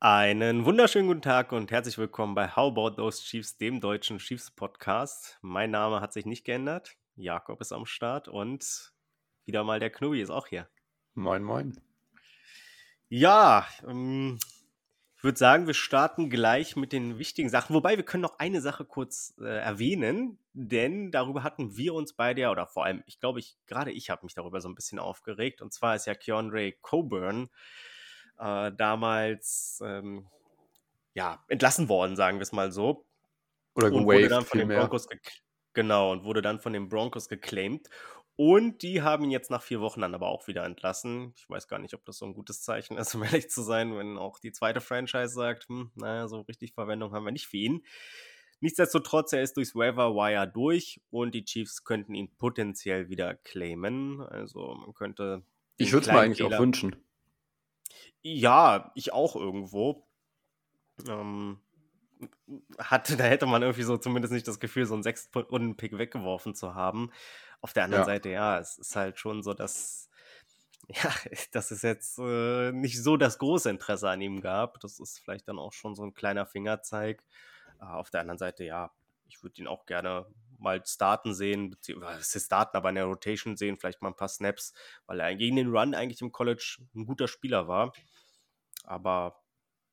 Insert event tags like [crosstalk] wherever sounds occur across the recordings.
Einen wunderschönen guten Tag und herzlich willkommen bei How About Those Chiefs, dem deutschen Chiefs Podcast. Mein Name hat sich nicht geändert. Jakob ist am Start und wieder mal der Knubi ist auch hier. Moin, moin. Ja, ähm, ich würde sagen, wir starten gleich mit den wichtigen Sachen. Wobei wir können noch eine Sache kurz äh, erwähnen, denn darüber hatten wir uns beide ja, oder vor allem, ich glaube, ich, gerade ich habe mich darüber so ein bisschen aufgeregt. Und zwar ist ja Keandre Coburn äh, damals ähm, ja, entlassen worden, sagen wir es mal so. Oder und wurde dann von den Broncos genau und wurde dann von den Broncos geclaimed. Und die haben ihn jetzt nach vier Wochen dann aber auch wieder entlassen. Ich weiß gar nicht, ob das so ein gutes Zeichen ist, [laughs] um ehrlich zu sein, wenn auch die zweite Franchise sagt, hm, naja, so richtig Verwendung haben wir nicht für ihn. Nichtsdestotrotz, er ist durchs Waiver Wire durch und die Chiefs könnten ihn potenziell wieder claimen. Also man könnte. Ich würde es mir eigentlich Fehler auch wünschen. Ja, ich auch irgendwo. Ähm, hatte, da hätte man irgendwie so zumindest nicht das Gefühl, so einen sechs Runden Pick weggeworfen zu haben. Auf der anderen ja. Seite, ja, es ist halt schon so, dass [laughs] ja, dass es jetzt äh, nicht so das große Interesse an ihm gab. Das ist vielleicht dann auch schon so ein kleiner Fingerzeig. Äh, auf der anderen Seite, ja, ich würde ihn auch gerne mal starten sehen, beziehungsweise starten, aber in der Rotation sehen, vielleicht mal ein paar Snaps, weil er gegen den Run eigentlich im College ein guter Spieler war. Aber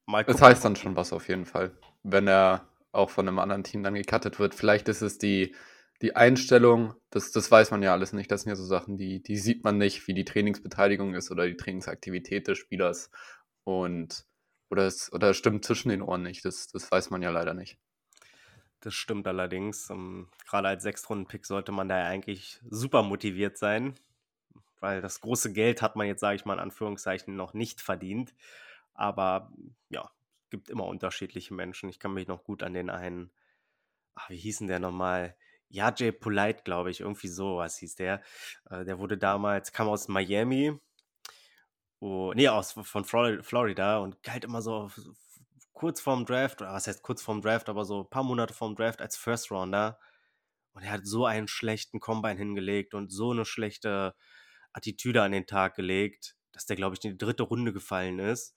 mal gucken. Das heißt dann schon was auf jeden Fall, wenn er auch von einem anderen Team dann gecuttet wird. Vielleicht ist es die, die Einstellung, das, das weiß man ja alles nicht. Das sind ja so Sachen, die, die sieht man nicht, wie die Trainingsbeteiligung ist oder die Trainingsaktivität des Spielers. Und oder es, oder es stimmt zwischen den Ohren nicht. Das, das weiß man ja leider nicht. Das stimmt allerdings. Um, ähm, gerade als Sechstrunden-Pick sollte man da ja eigentlich super motiviert sein, weil das große Geld hat man jetzt, sage ich mal in Anführungszeichen, noch nicht verdient. Aber ja, gibt immer unterschiedliche Menschen. Ich kann mich noch gut an den einen, ach, wie hieß denn der nochmal? Ja, Jay Polite, glaube ich, irgendwie sowas hieß der. Äh, der wurde damals, kam aus Miami, oh, nee, aus, von Florida und galt immer so kurz vorm Draft, was heißt kurz vorm Draft, aber so ein paar Monate vorm Draft als First Rounder. Und er hat so einen schlechten Combine hingelegt und so eine schlechte Attitüde an den Tag gelegt, dass der, glaube ich, in die dritte Runde gefallen ist.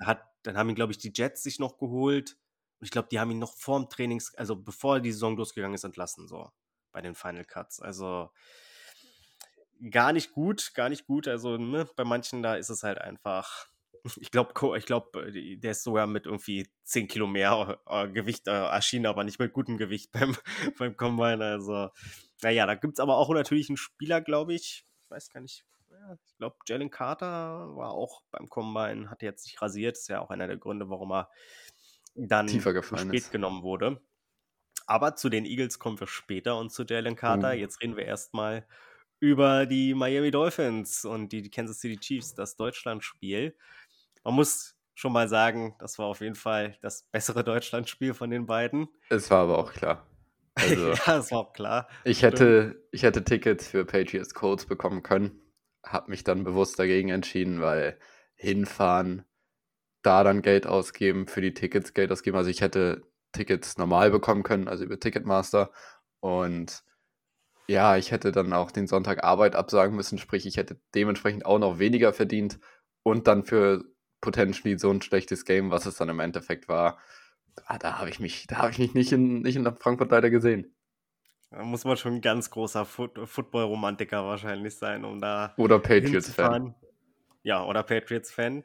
Hat, dann haben ihn, glaube ich, die Jets sich noch geholt. Und ich glaube, die haben ihn noch vorm Trainings, also bevor die Saison losgegangen ist, entlassen, so bei den Final Cuts. Also gar nicht gut, gar nicht gut. Also ne, bei manchen da ist es halt einfach ich glaube, ich glaub, äh, der ist sogar mit irgendwie 10 Kilo mehr äh, Gewicht äh, erschienen, aber nicht mit gutem Gewicht [laughs] beim, beim Combine. Also, naja, da gibt es aber auch natürlich einen Spieler, glaube ich. Ich weiß gar nicht. Ja, ich glaube, Jalen Carter war auch beim Combine, hat jetzt nicht rasiert. Das ist ja auch einer der Gründe, warum er dann spät ist. genommen wurde. Aber zu den Eagles kommen wir später und zu Jalen Carter. Mhm. Jetzt reden wir erstmal über die Miami Dolphins und die Kansas City Chiefs, das Deutschlandspiel man muss schon mal sagen, das war auf jeden Fall das bessere Deutschlandspiel von den beiden. Es war aber auch klar. Also, [laughs] ja, es war auch klar. Ich hätte, ich hätte Tickets für Patriots Colts bekommen können, habe mich dann bewusst dagegen entschieden, weil hinfahren, da dann Geld ausgeben, für die Tickets Geld ausgeben. Also ich hätte Tickets normal bekommen können, also über Ticketmaster. Und ja, ich hätte dann auch den Sonntag Arbeit absagen müssen, sprich, ich hätte dementsprechend auch noch weniger verdient und dann für potentially so ein schlechtes Game, was es dann im Endeffekt war. Da, da habe ich mich, da habe ich mich nicht in, nicht in Frankfurt leider gesehen. Da muss man schon ein ganz großer Foot Football-Romantiker wahrscheinlich sein, um da. Oder Patriots-Fan. Ja, oder Patriots-Fan.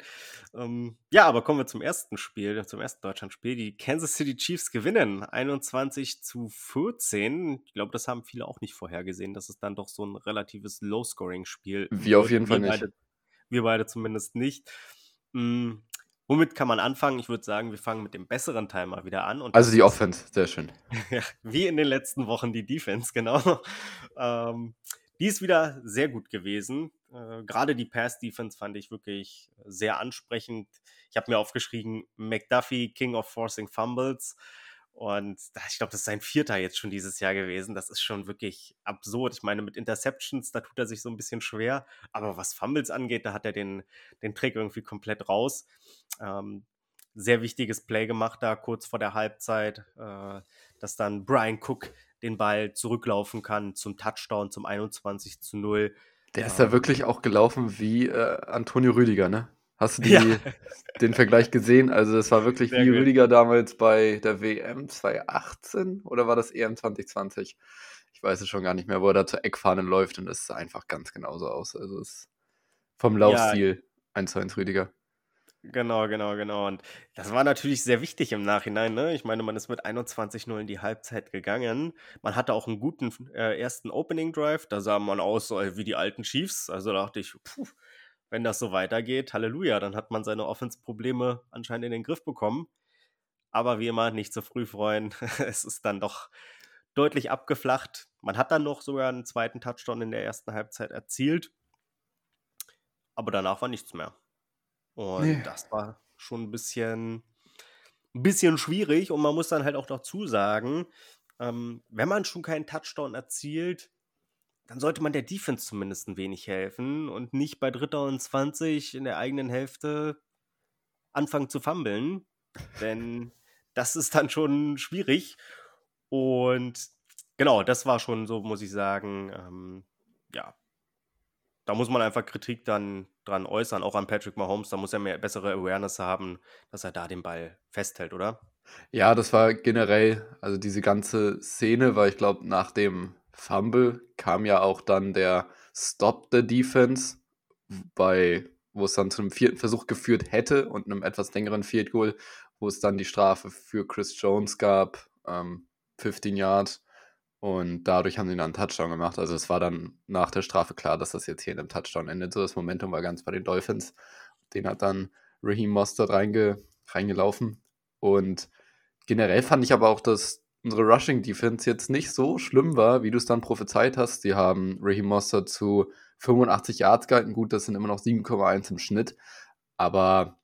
Ähm, ja, aber kommen wir zum ersten Spiel, zum ersten Deutschland-Spiel. Die Kansas City Chiefs gewinnen 21 zu 14. Ich glaube, das haben viele auch nicht vorhergesehen, dass es dann doch so ein relatives Low-Scoring-Spiel Wir auf jeden Fall nicht. Beide, wir beide zumindest nicht. Hm, womit kann man anfangen? Ich würde sagen, wir fangen mit dem besseren Timer wieder an. also die Offense, sehr schön. [laughs] wie in den letzten Wochen die Defense, genau. [laughs] ähm, die ist wieder sehr gut gewesen. Äh, Gerade die Pass-Defense fand ich wirklich sehr ansprechend. Ich habe mir aufgeschrieben, McDuffie, King of Forcing Fumbles. Und ich glaube, das ist sein vierter jetzt schon dieses Jahr gewesen. Das ist schon wirklich absurd. Ich meine, mit Interceptions, da tut er sich so ein bisschen schwer. Aber was Fumbles angeht, da hat er den, den Trick irgendwie komplett raus. Ähm, sehr wichtiges Play gemacht da kurz vor der Halbzeit, äh, dass dann Brian Cook den Ball zurücklaufen kann zum Touchdown, zum 21 zu 0. Der ist da ähm, wirklich auch gelaufen wie äh, Antonio Rüdiger, ne? Hast du die, ja. den Vergleich gesehen? Also es war wirklich Sehr wie gut. Rüdiger damals bei der WM 2018 oder war das EM 2020? Ich weiß es schon gar nicht mehr, wo er da zur Eckfahne läuft und es sah einfach ganz genauso aus. Also es ist vom Laufstil ja. 1 zu 1 Rüdiger. Genau, genau, genau. Und das war natürlich sehr wichtig im Nachhinein. Ne? Ich meine, man ist mit 21-0 in die Halbzeit gegangen. Man hatte auch einen guten äh, ersten Opening Drive. Da sah man aus äh, wie die alten Chiefs. Also dachte ich, puh, wenn das so weitergeht, Halleluja, dann hat man seine Offense-Probleme anscheinend in den Griff bekommen. Aber wie immer, nicht zu früh freuen. [laughs] es ist dann doch deutlich abgeflacht. Man hat dann noch sogar einen zweiten Touchdown in der ersten Halbzeit erzielt. Aber danach war nichts mehr. Und nee. das war schon ein bisschen, ein bisschen schwierig. Und man muss dann halt auch dazu sagen, ähm, wenn man schon keinen Touchdown erzielt, dann sollte man der Defense zumindest ein wenig helfen und nicht bei Dritter und 20 in der eigenen Hälfte anfangen zu fummeln. Denn das ist dann schon schwierig. Und genau, das war schon so, muss ich sagen, ähm, ja, da muss man einfach Kritik dann dran äußern, auch an Patrick Mahomes. Da muss er mehr bessere Awareness haben, dass er da den Ball festhält, oder? Ja, das war generell, also diese ganze Szene, weil ich glaube, nach dem Fumble kam ja auch dann der Stop the Defense, bei, wo es dann zu einem vierten Versuch geführt hätte und einem etwas längeren Field Goal, wo es dann die Strafe für Chris Jones gab, ähm, 15 Yards. Und dadurch haben sie dann einen Touchdown gemacht. Also es war dann nach der Strafe klar, dass das jetzt hier in einem Touchdown endet. So das Momentum war ganz bei den Dolphins. Den hat dann Raheem Mostert reinge, reingelaufen. Und generell fand ich aber auch, dass unsere Rushing Defense jetzt nicht so schlimm war, wie du es dann prophezeit hast. Die haben Raheem Mostert zu 85 Yards gehalten. Gut, das sind immer noch 7,1 im Schnitt. Aber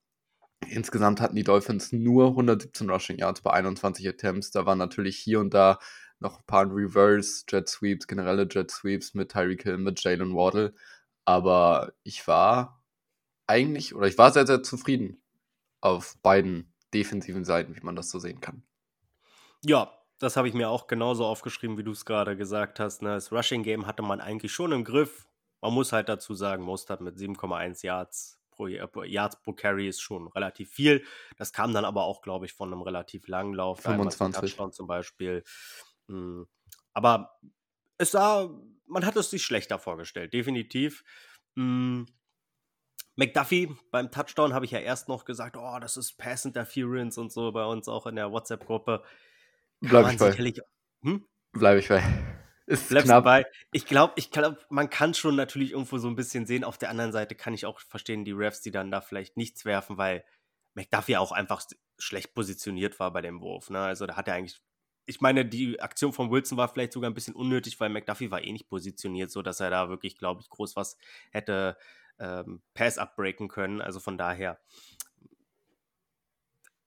insgesamt hatten die Dolphins nur 117 Rushing Yards bei 21 Attempts. Da waren natürlich hier und da noch ein paar Reverse Jet Sweeps, generelle Jet Sweeps mit Tyreek Hill, mit Jalen Waddle. Aber ich war eigentlich, oder ich war sehr, sehr zufrieden auf beiden defensiven Seiten, wie man das so sehen kann. Ja, das habe ich mir auch genauso aufgeschrieben, wie du es gerade gesagt hast. Ne? Das Rushing Game hatte man eigentlich schon im Griff. Man muss halt dazu sagen, Mostert mit 7,1 Yards pro, Yards pro Carry ist schon relativ viel. Das kam dann aber auch, glaube ich, von einem relativ langen Lauf. 25. zum Beispiel. Hm. Aber es sah, man hat es sich schlechter vorgestellt, definitiv. Hm. McDuffie beim Touchdown habe ich ja erst noch gesagt, oh, das ist Pass Interference und so bei uns auch in der WhatsApp-Gruppe. Bleibe ich bei. Hm? Bleibe ich bei. Ist Bleibst knapp. Bei. Ich glaube, ich glaub, man kann schon natürlich irgendwo so ein bisschen sehen. Auf der anderen Seite kann ich auch verstehen, die Refs, die dann da vielleicht nichts werfen, weil McDuffie auch einfach schlecht positioniert war bei dem Wurf. Ne? Also da hat er eigentlich ich meine, die Aktion von Wilson war vielleicht sogar ein bisschen unnötig, weil McDuffie war eh nicht positioniert, so dass er da wirklich, glaube ich, groß was hätte ähm, Pass abbreaken können. Also von daher.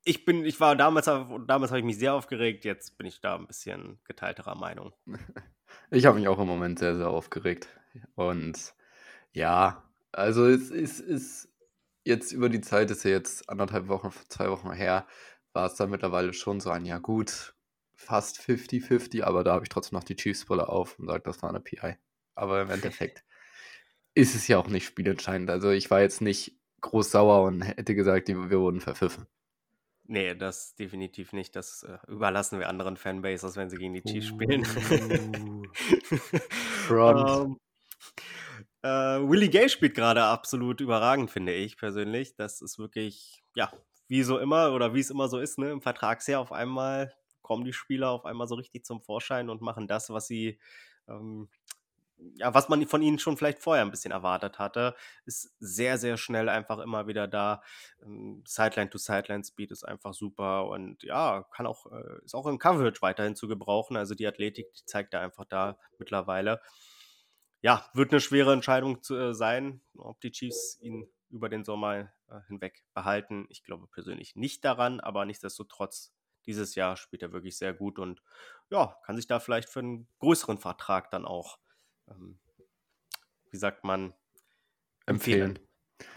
Ich bin, ich war damals, damals habe ich mich sehr aufgeregt, jetzt bin ich da ein bisschen geteilterer Meinung. [laughs] Ich habe mich auch im Moment sehr, sehr aufgeregt. Und ja, also es ist, ist jetzt über die Zeit, ist ja jetzt anderthalb Wochen, zwei Wochen her, war es dann mittlerweile schon so ein, ja gut, fast 50-50, aber da habe ich trotzdem noch die Chiefs-Brille auf und sage, das war eine PI. Aber im Endeffekt [laughs] ist es ja auch nicht spielentscheidend. Also ich war jetzt nicht groß sauer und hätte gesagt, wir wurden verpfiffen. Nee, das definitiv nicht. Das äh, überlassen wir anderen Fanbases, wenn sie gegen die Chiefs uh, spielen. [laughs] Front. um, ähm, äh, Willie Gay spielt gerade absolut überragend, finde ich persönlich. Das ist wirklich, ja, wie so immer oder wie es immer so ist, ne, im Vertragsjahr auf einmal kommen die Spieler auf einmal so richtig zum Vorschein und machen das, was sie, ähm, ja, was man von ihnen schon vielleicht vorher ein bisschen erwartet hatte, ist sehr, sehr schnell einfach immer wieder da. Ähm, Sideline-to-Sideline-Speed ist einfach super und ja, kann auch, äh, ist auch im Coverage weiterhin zu gebrauchen. Also die Athletik, die zeigt er einfach da mittlerweile. Ja, wird eine schwere Entscheidung zu, äh, sein, ob die Chiefs ihn über den Sommer äh, hinweg behalten. Ich glaube persönlich nicht daran, aber nichtsdestotrotz dieses Jahr spielt er wirklich sehr gut und ja, kann sich da vielleicht für einen größeren Vertrag dann auch, ähm, wie sagt man, empfehlen. empfehlen.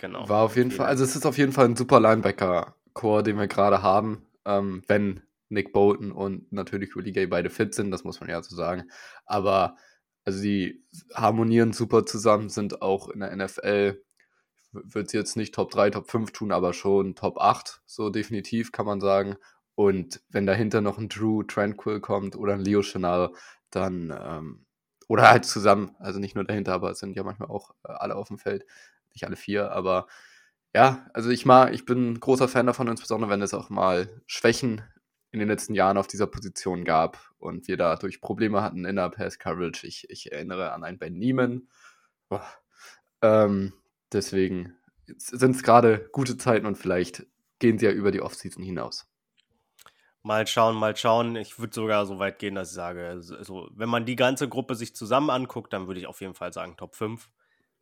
Genau. War auf jeden Fall, also es ist auf jeden Fall ein super Linebacker-Core, den wir gerade haben, ähm, wenn Nick Bolton und natürlich Willie Gay beide fit sind, das muss man ja so sagen. Aber also die harmonieren super zusammen, sind auch in der NFL würde sie jetzt nicht Top 3, Top 5 tun, aber schon Top 8, so definitiv kann man sagen. Und wenn dahinter noch ein Drew Tranquil kommt oder ein Leo Chanel, dann, ähm, oder halt zusammen, also nicht nur dahinter, aber es sind ja manchmal auch äh, alle auf dem Feld, nicht alle vier, aber ja, also ich mag, ich bin großer Fan davon, insbesondere wenn es auch mal Schwächen in den letzten Jahren auf dieser Position gab und wir dadurch Probleme hatten in der Pass Coverage. Ich, ich erinnere an einen Ben Neiman. Oh. Ähm, deswegen sind es gerade gute Zeiten und vielleicht gehen sie ja über die Offseason hinaus. Mal schauen, mal schauen. Ich würde sogar so weit gehen, dass ich sage, also, wenn man die ganze Gruppe sich zusammen anguckt, dann würde ich auf jeden Fall sagen Top 5,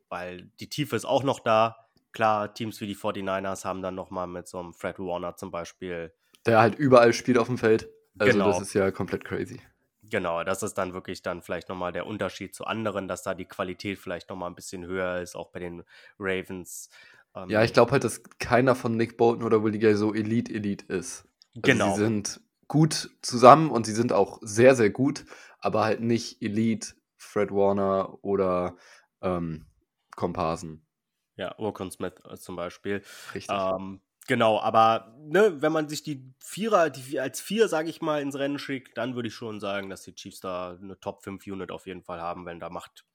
weil die Tiefe ist auch noch da. Klar, Teams wie die 49ers haben dann nochmal mit so einem Fred Warner zum Beispiel der halt überall spielt auf dem Feld. Also genau. das ist ja komplett crazy. Genau, das ist dann wirklich dann vielleicht nochmal der Unterschied zu anderen, dass da die Qualität vielleicht nochmal ein bisschen höher ist, auch bei den Ravens. Ähm, ja, ich glaube halt, dass keiner von Nick Bolton oder Willie Gay so Elite-Elite ist. Also genau. Sie sind gut zusammen und sie sind auch sehr, sehr gut, aber halt nicht Elite, Fred Warner oder ähm, Komparsen. Ja, Orkon Smith äh, zum Beispiel. Richtig. Ähm, Genau, aber ne, wenn man sich die Vierer, die als Vier, sage ich mal, ins Rennen schickt, dann würde ich schon sagen, dass die Chiefs da eine Top 5 Unit auf jeden Fall haben, wenn da macht,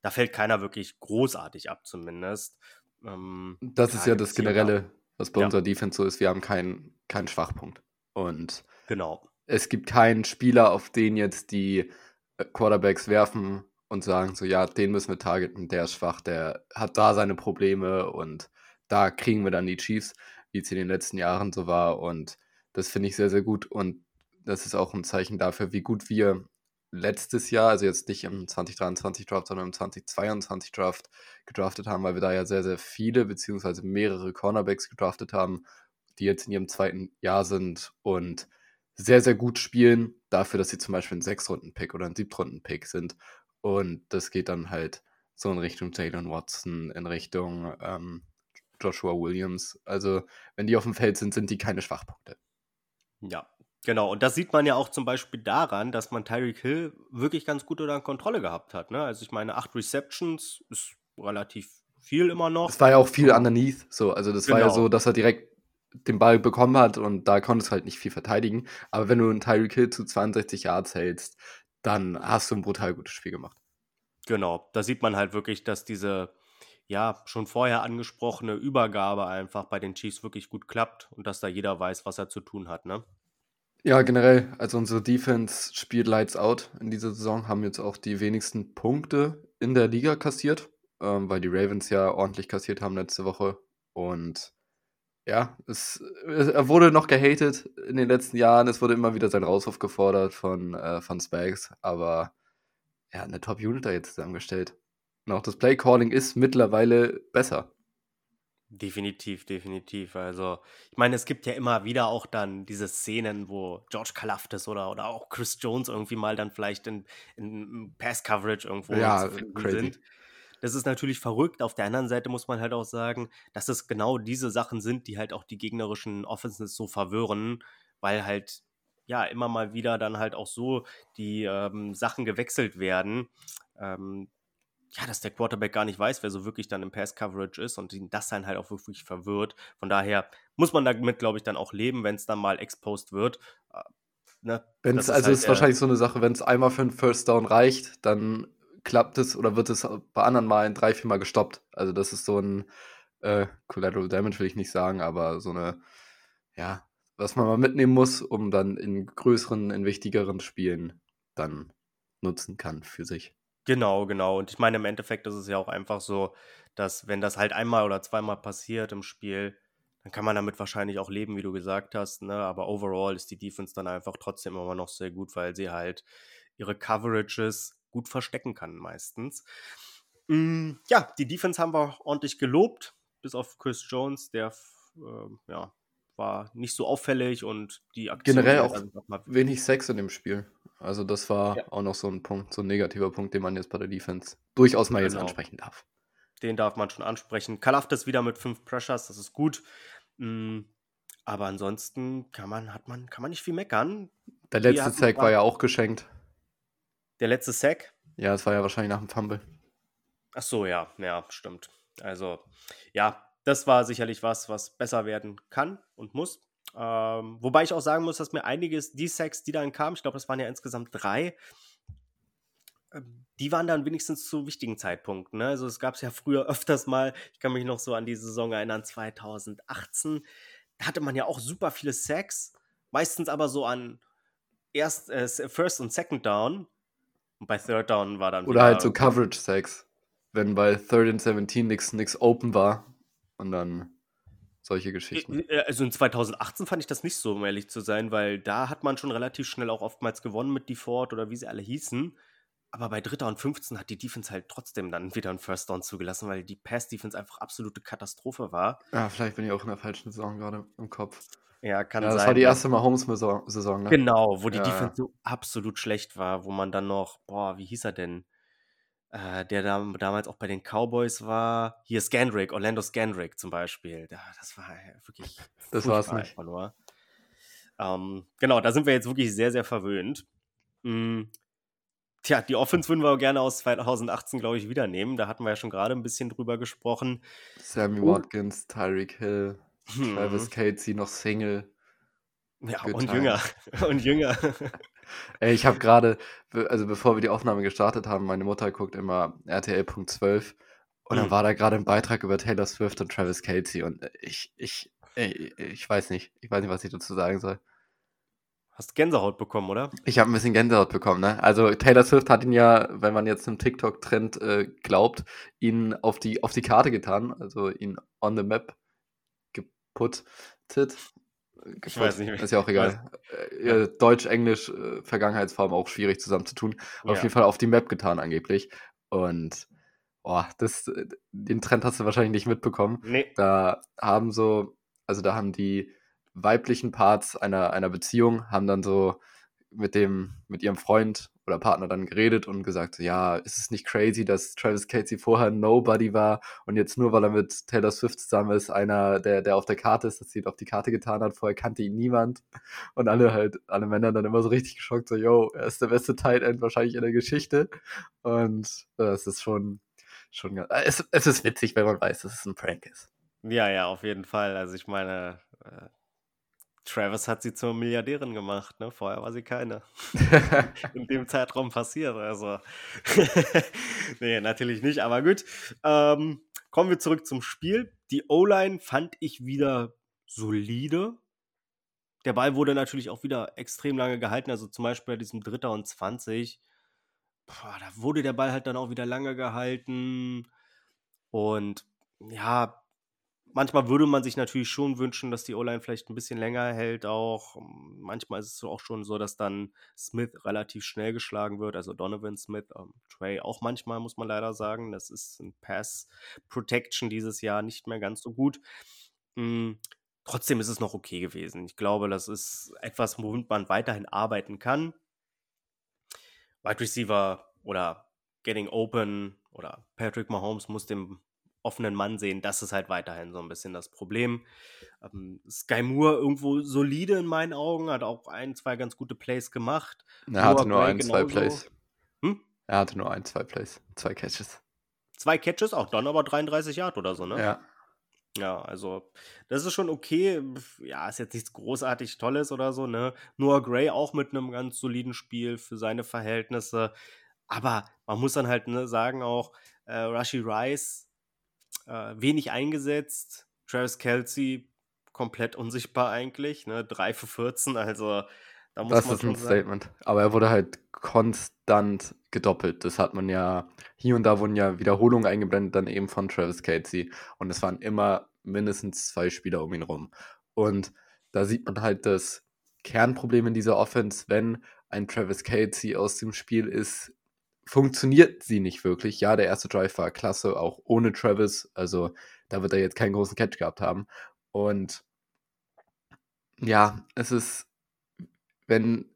da fällt keiner wirklich großartig ab, zumindest. Ähm, das ist ja das Generelle, was bei ja. unserer Defense so ist. Wir haben keinen keinen Schwachpunkt. Und genau. es gibt keinen Spieler, auf den jetzt die äh, Quarterbacks werfen und sagen so, ja, den müssen wir targeten, der ist schwach, der hat da seine Probleme und da kriegen wir dann die Chiefs wie es in den letzten Jahren so war. Und das finde ich sehr, sehr gut. Und das ist auch ein Zeichen dafür, wie gut wir letztes Jahr, also jetzt nicht im 2023 Draft, sondern im 2022 Draft gedraftet haben, weil wir da ja sehr, sehr viele beziehungsweise mehrere Cornerbacks gedraftet haben, die jetzt in ihrem zweiten Jahr sind und sehr, sehr gut spielen, dafür, dass sie zum Beispiel ein Sechs-Runden-Pick oder ein Siebtrunden-Pick sind. Und das geht dann halt so in Richtung Jalen Watson, in Richtung ähm, Joshua Williams. Also, wenn die auf dem Feld sind, sind die keine Schwachpunkte. Ja, genau. Und das sieht man ja auch zum Beispiel daran, dass man Tyreek Hill wirklich ganz gut unter Kontrolle gehabt hat. Ne? Also, ich meine, acht Receptions ist relativ viel immer noch. Es war ja auch viel underneath. So. Also, das genau. war ja genau. so, dass er direkt den Ball bekommen hat und da konntest du halt nicht viel verteidigen. Aber wenn du einen Tyreek Hill zu 62 Yards hältst, dann hast du ein brutal gutes Spiel gemacht. Genau, da sieht man halt wirklich, dass diese ja, schon vorher angesprochene Übergabe einfach bei den Chiefs wirklich gut klappt und dass da jeder weiß, was er zu tun hat, ne? Ja, generell, also unsere Defense spielt Lights Out in dieser Saison, haben jetzt auch die wenigsten Punkte in der Liga kassiert, ähm, weil die Ravens ja ordentlich kassiert haben letzte Woche. Und ja, es, er wurde noch gehatet in den letzten Jahren. Es wurde immer wieder sein Rauswurf gefordert von, äh, von Spags, aber er hat eine Top-Unit da jetzt zusammengestellt. Und auch das Playcalling ist mittlerweile besser. Definitiv, definitiv. Also, ich meine, es gibt ja immer wieder auch dann diese Szenen, wo George Kalafdis oder, oder auch Chris Jones irgendwie mal dann vielleicht in, in Pass-Coverage irgendwo ja, crazy. sind. Das ist natürlich verrückt. Auf der anderen Seite muss man halt auch sagen, dass es genau diese Sachen sind, die halt auch die gegnerischen Offenses so verwirren, weil halt ja immer mal wieder dann halt auch so die ähm, Sachen gewechselt werden. Ähm, ja, dass der Quarterback gar nicht weiß, wer so wirklich dann im Pass-Coverage ist und ihn das dann halt auch wirklich verwirrt. Von daher muss man damit, glaube ich, dann auch leben, wenn es dann mal exposed wird. Äh, ne? Wenn's, also halt, ist wahrscheinlich so eine Sache, wenn es einmal für einen First Down reicht, dann klappt es oder wird es bei anderen Malen drei, vier Mal gestoppt. Also das ist so ein äh, Collateral Damage, will ich nicht sagen, aber so eine, ja, was man mal mitnehmen muss, um dann in größeren, in wichtigeren Spielen dann nutzen kann für sich. Genau, genau. Und ich meine, im Endeffekt ist es ja auch einfach so, dass wenn das halt einmal oder zweimal passiert im Spiel, dann kann man damit wahrscheinlich auch leben, wie du gesagt hast. Ne? Aber overall ist die Defense dann einfach trotzdem immer noch sehr gut, weil sie halt ihre Coverages gut verstecken kann meistens. Mm, ja, die Defense haben wir ordentlich gelobt, bis auf Chris Jones, der äh, ja, war nicht so auffällig und die Aktion Generell auch wenig Sex in dem Spiel. Also das war ja. auch noch so ein Punkt, so ein negativer Punkt, den man jetzt bei der Defense durchaus mal genau. jetzt ansprechen darf. Den darf man schon ansprechen. Kalafdis wieder mit fünf Pressures, das ist gut. Mhm. Aber ansonsten kann man, hat man, kann man nicht viel meckern. Der letzte Sack war ja auch geschenkt. Der letzte Sack? Ja, es war ja wahrscheinlich nach dem Fumble. Ach so, ja, ja, stimmt. Also, ja, das war sicherlich was, was besser werden kann und muss. Ähm, wobei ich auch sagen muss, dass mir einiges, die Sacks, die dann kamen, ich glaube, das waren ja insgesamt drei, ähm, die waren dann wenigstens zu wichtigen Zeitpunkten. Ne? Also es gab es ja früher [laughs] öfters mal, ich kann mich noch so an die Saison erinnern, 2018, da hatte man ja auch super viele Sacks, meistens aber so an erst, äh, First und Second Down. Und bei Third Down war dann. Oder halt so Coverage Sacks, wenn bei Third and 17 nichts open war und dann solche Geschichten. Also in 2018 fand ich das nicht so, um ehrlich zu sein, weil da hat man schon relativ schnell auch oftmals gewonnen mit Default oder wie sie alle hießen. Aber bei Dritter und 15 hat die Defense halt trotzdem dann wieder einen First Down zugelassen, weil die Pass-Defense einfach absolute Katastrophe war. Ja, vielleicht bin ich auch in der falschen Saison gerade im Kopf. Ja, kann ja, das sein. Das war die erste Mahomes-Saison, ne? Genau, wo die ja. Defense so absolut schlecht war, wo man dann noch, boah, wie hieß er denn? Äh, der da, damals auch bei den Cowboys war. Hier Scandrick, Orlando Scandrick zum Beispiel. Ja, das war wirklich. [laughs] Das war es nicht. Nur. Ähm, genau, da sind wir jetzt wirklich sehr, sehr verwöhnt. Mhm. Tja, die Offense würden wir gerne aus 2018, glaube ich, wieder nehmen. Da hatten wir ja schon gerade ein bisschen drüber gesprochen. Sammy oh. Watkins, Tyreek Hill, hm. Travis Casey noch Single. Ja, Good und time. jünger. [laughs] und jünger. [laughs] Ey, ich habe gerade, also bevor wir die Aufnahme gestartet haben, meine Mutter guckt immer RTL.12 und dann hm. war da gerade ein Beitrag über Taylor Swift und Travis Casey und ich, ich, ey, ich weiß nicht, ich weiß nicht, was ich dazu sagen soll. Hast Gänsehaut bekommen, oder? Ich habe ein bisschen Gänsehaut bekommen, ne? Also Taylor Swift hat ihn ja, wenn man jetzt im TikTok-Trend äh, glaubt, ihn auf die, auf die Karte getan, also ihn on the map geputtet. Ich weiß nicht mehr. Ist ja auch egal. Äh, ja. Deutsch, Englisch, äh, Vergangenheitsform auch schwierig zusammenzutun. Ja. Auf jeden Fall auf die Map getan angeblich. Und oh, das, äh, den Trend hast du wahrscheinlich nicht mitbekommen. Nee. Da haben so, also da haben die weiblichen Parts einer, einer Beziehung haben dann so mit dem, mit ihrem Freund oder Partner dann geredet und gesagt, ja, ist es nicht crazy, dass Travis Casey vorher Nobody war und jetzt nur, weil er mit Taylor Swift zusammen ist, einer, der, der auf der Karte ist, dass sie ihn auf die Karte getan hat, vorher kannte ihn niemand. Und alle halt, alle Männer dann immer so richtig geschockt, so, yo, er ist der beste Tight End wahrscheinlich in der Geschichte. Und das ist schon, schon, es, es ist witzig, wenn man weiß, dass es ein Prank ist. Ja, ja, auf jeden Fall, also ich meine, äh Travis hat sie zur Milliardärin gemacht, ne? Vorher war sie keine. [laughs] In dem Zeitraum passiert, also. [laughs] nee, natürlich nicht, aber gut. Ähm, kommen wir zurück zum Spiel. Die O-Line fand ich wieder solide. Der Ball wurde natürlich auch wieder extrem lange gehalten, also zum Beispiel bei diesem Dritter und 20. Boah, da wurde der Ball halt dann auch wieder lange gehalten. Und ja, manchmal würde man sich natürlich schon wünschen, dass die O-Line vielleicht ein bisschen länger hält auch. Manchmal ist es auch schon so, dass dann Smith relativ schnell geschlagen wird, also Donovan Smith, ähm, Trey auch manchmal, muss man leider sagen. Das ist ein Pass Protection dieses Jahr nicht mehr ganz so gut. Mhm. Trotzdem ist es noch okay gewesen. Ich glaube, das ist etwas, womit man weiterhin arbeiten kann. Wide Receiver oder Getting Open oder Patrick Mahomes muss dem offenen Mann sehen. Das ist halt weiterhin so ein bisschen das Problem. Ähm, Sky Moore irgendwo solide in meinen Augen, hat auch ein, zwei ganz gute Plays gemacht. Er hatte nur ein, zwei Plays. Hm? Er hatte nur ein, zwei Plays, zwei Catches. Zwei Catches, auch dann aber 33 Yard oder so, ne? Ja. Ja, also das ist schon okay. Ja, ist jetzt nichts großartig Tolles oder so, ne? Noah Gray auch mit einem ganz soliden Spiel für seine Verhältnisse. Aber man muss dann halt ne, sagen auch, äh, Rashi Rice äh, wenig eingesetzt. Travis Kelsey komplett unsichtbar eigentlich, ne? 3 für 14, also da muss das man ist ein sagen. Statement. Aber er wurde halt konstant gedoppelt. Das hat man ja, hier und da wurden ja Wiederholungen eingeblendet, dann eben von Travis Kelsey. Und es waren immer mindestens zwei Spieler um ihn rum. Und da sieht man halt das Kernproblem in dieser Offense, wenn ein Travis Kelsey aus dem Spiel ist, funktioniert sie nicht wirklich. Ja, der erste Drive war klasse, auch ohne Travis. Also da wird er jetzt keinen großen Catch gehabt haben. Und ja, es ist, wenn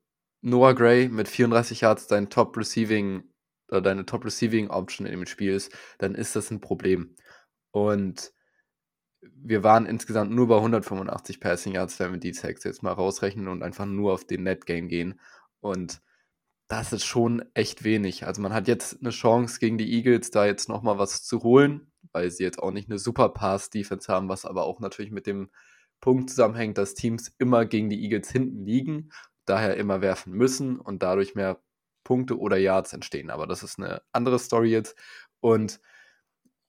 Noah Gray mit 34 Yards dein Top Receiving oder deine Top Receiving Option in dem Spiel ist, dann ist das ein Problem. Und wir waren insgesamt nur bei 185 Passing Yards, wenn wir die Sacks jetzt mal rausrechnen und einfach nur auf den Net Game gehen. Und das ist schon echt wenig. Also man hat jetzt eine Chance gegen die Eagles, da jetzt nochmal was zu holen, weil sie jetzt auch nicht eine super Pass-Defense haben, was aber auch natürlich mit dem Punkt zusammenhängt, dass Teams immer gegen die Eagles hinten liegen, daher immer werfen müssen und dadurch mehr Punkte oder Yards entstehen. Aber das ist eine andere Story jetzt. Und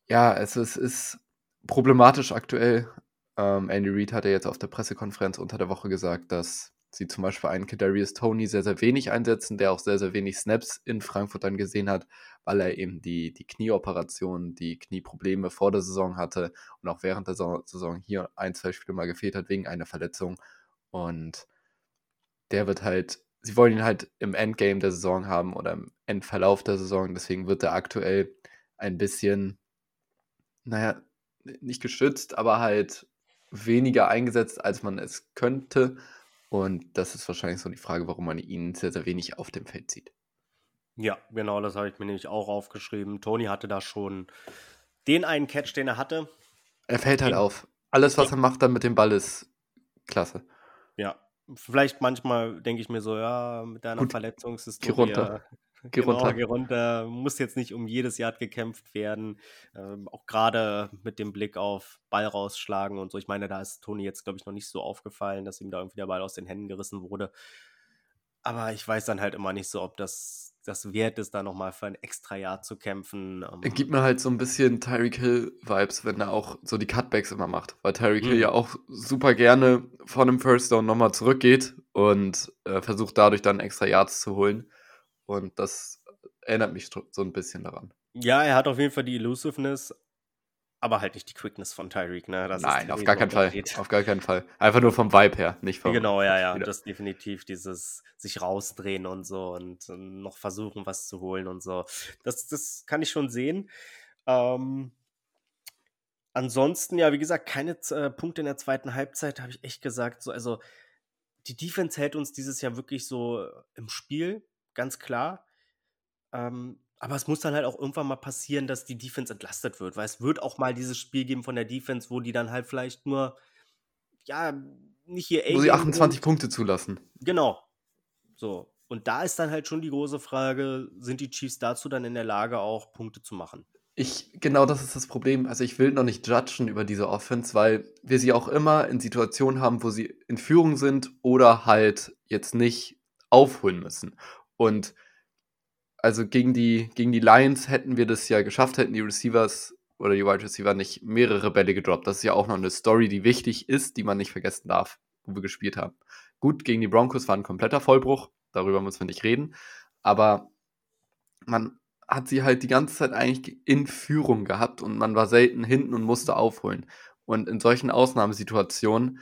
ja, es ist, ist problematisch aktuell. Ähm, Andy Reid hatte jetzt auf der Pressekonferenz unter der Woche gesagt, dass sie zum Beispiel einen Kadarius Tony sehr, sehr wenig einsetzen, der auch sehr, sehr wenig Snaps in Frankfurt dann gesehen hat, weil er eben die, die Knieoperation, die Knieprobleme vor der Saison hatte und auch während der Saison hier ein, zwei Spiele mal gefehlt hat wegen einer Verletzung. Und der wird halt, sie wollen ihn halt im Endgame der Saison haben oder im Endverlauf der Saison, deswegen wird er aktuell ein bisschen, naja, nicht geschützt, aber halt weniger eingesetzt, als man es könnte. Und das ist wahrscheinlich so die Frage, warum man ihn sehr, sehr wenig auf dem Feld sieht. Ja, genau, das habe ich mir nämlich auch aufgeschrieben. Tony hatte da schon den einen Catch, den er hatte. Er fällt halt den, auf. Alles, was ja. er macht dann mit dem Ball, ist klasse. Ja, vielleicht manchmal denke ich mir so, ja, mit deiner Gut, Verletzungshistorie. Geh runter. Geh genau, runter. Muss jetzt nicht um jedes Jahr gekämpft werden. Ähm, auch gerade mit dem Blick auf Ball rausschlagen und so. Ich meine, da ist Toni jetzt, glaube ich, noch nicht so aufgefallen, dass ihm da irgendwie der Ball aus den Händen gerissen wurde. Aber ich weiß dann halt immer nicht so, ob das, das wert ist, da nochmal für ein extra Jahr zu kämpfen. Ähm. Gibt mir halt so ein bisschen Tyreek Hill-Vibes, wenn er auch so die Cutbacks immer macht. Weil Tyreek mhm. Hill ja auch super gerne von einem First Down nochmal zurückgeht und äh, versucht dadurch dann extra Yards zu holen. Und das erinnert mich so ein bisschen daran. Ja, er hat auf jeden Fall die Elusiveness, aber halt nicht die Quickness von Tyreek, ne? Das Nein, auf gar keinen Fall. Auf gar keinen Fall. Einfach nur vom Vibe her, nicht vom. Genau, ja, ja. Spieler. Das definitiv dieses sich rausdrehen und so und, und, noch versuchen, was zu holen und so. Das, das kann ich schon sehen. Ähm, ansonsten, ja, wie gesagt, keine äh, Punkte in der zweiten Halbzeit, habe ich echt gesagt. So, also die Defense hält uns dieses Jahr wirklich so im Spiel ganz klar. Ähm, aber es muss dann halt auch irgendwann mal passieren, dass die Defense entlastet wird, weil es wird auch mal dieses Spiel geben von der Defense, wo die dann halt vielleicht nur, ja, nicht hier. Wo sie 28 Punkte zulassen. Genau. So. Und da ist dann halt schon die große Frage, sind die Chiefs dazu dann in der Lage, auch Punkte zu machen? Ich, genau das ist das Problem. Also ich will noch nicht judgen über diese Offense, weil wir sie auch immer in Situationen haben, wo sie in Führung sind oder halt jetzt nicht aufholen müssen. Und also gegen die, gegen die Lions hätten wir das ja geschafft, hätten die Receivers oder die Wide Receiver nicht mehrere Bälle gedroppt. Das ist ja auch noch eine Story, die wichtig ist, die man nicht vergessen darf, wo wir gespielt haben. Gut, gegen die Broncos war ein kompletter Vollbruch, darüber müssen wir nicht reden, aber man hat sie halt die ganze Zeit eigentlich in Führung gehabt und man war selten hinten und musste aufholen. Und in solchen Ausnahmesituationen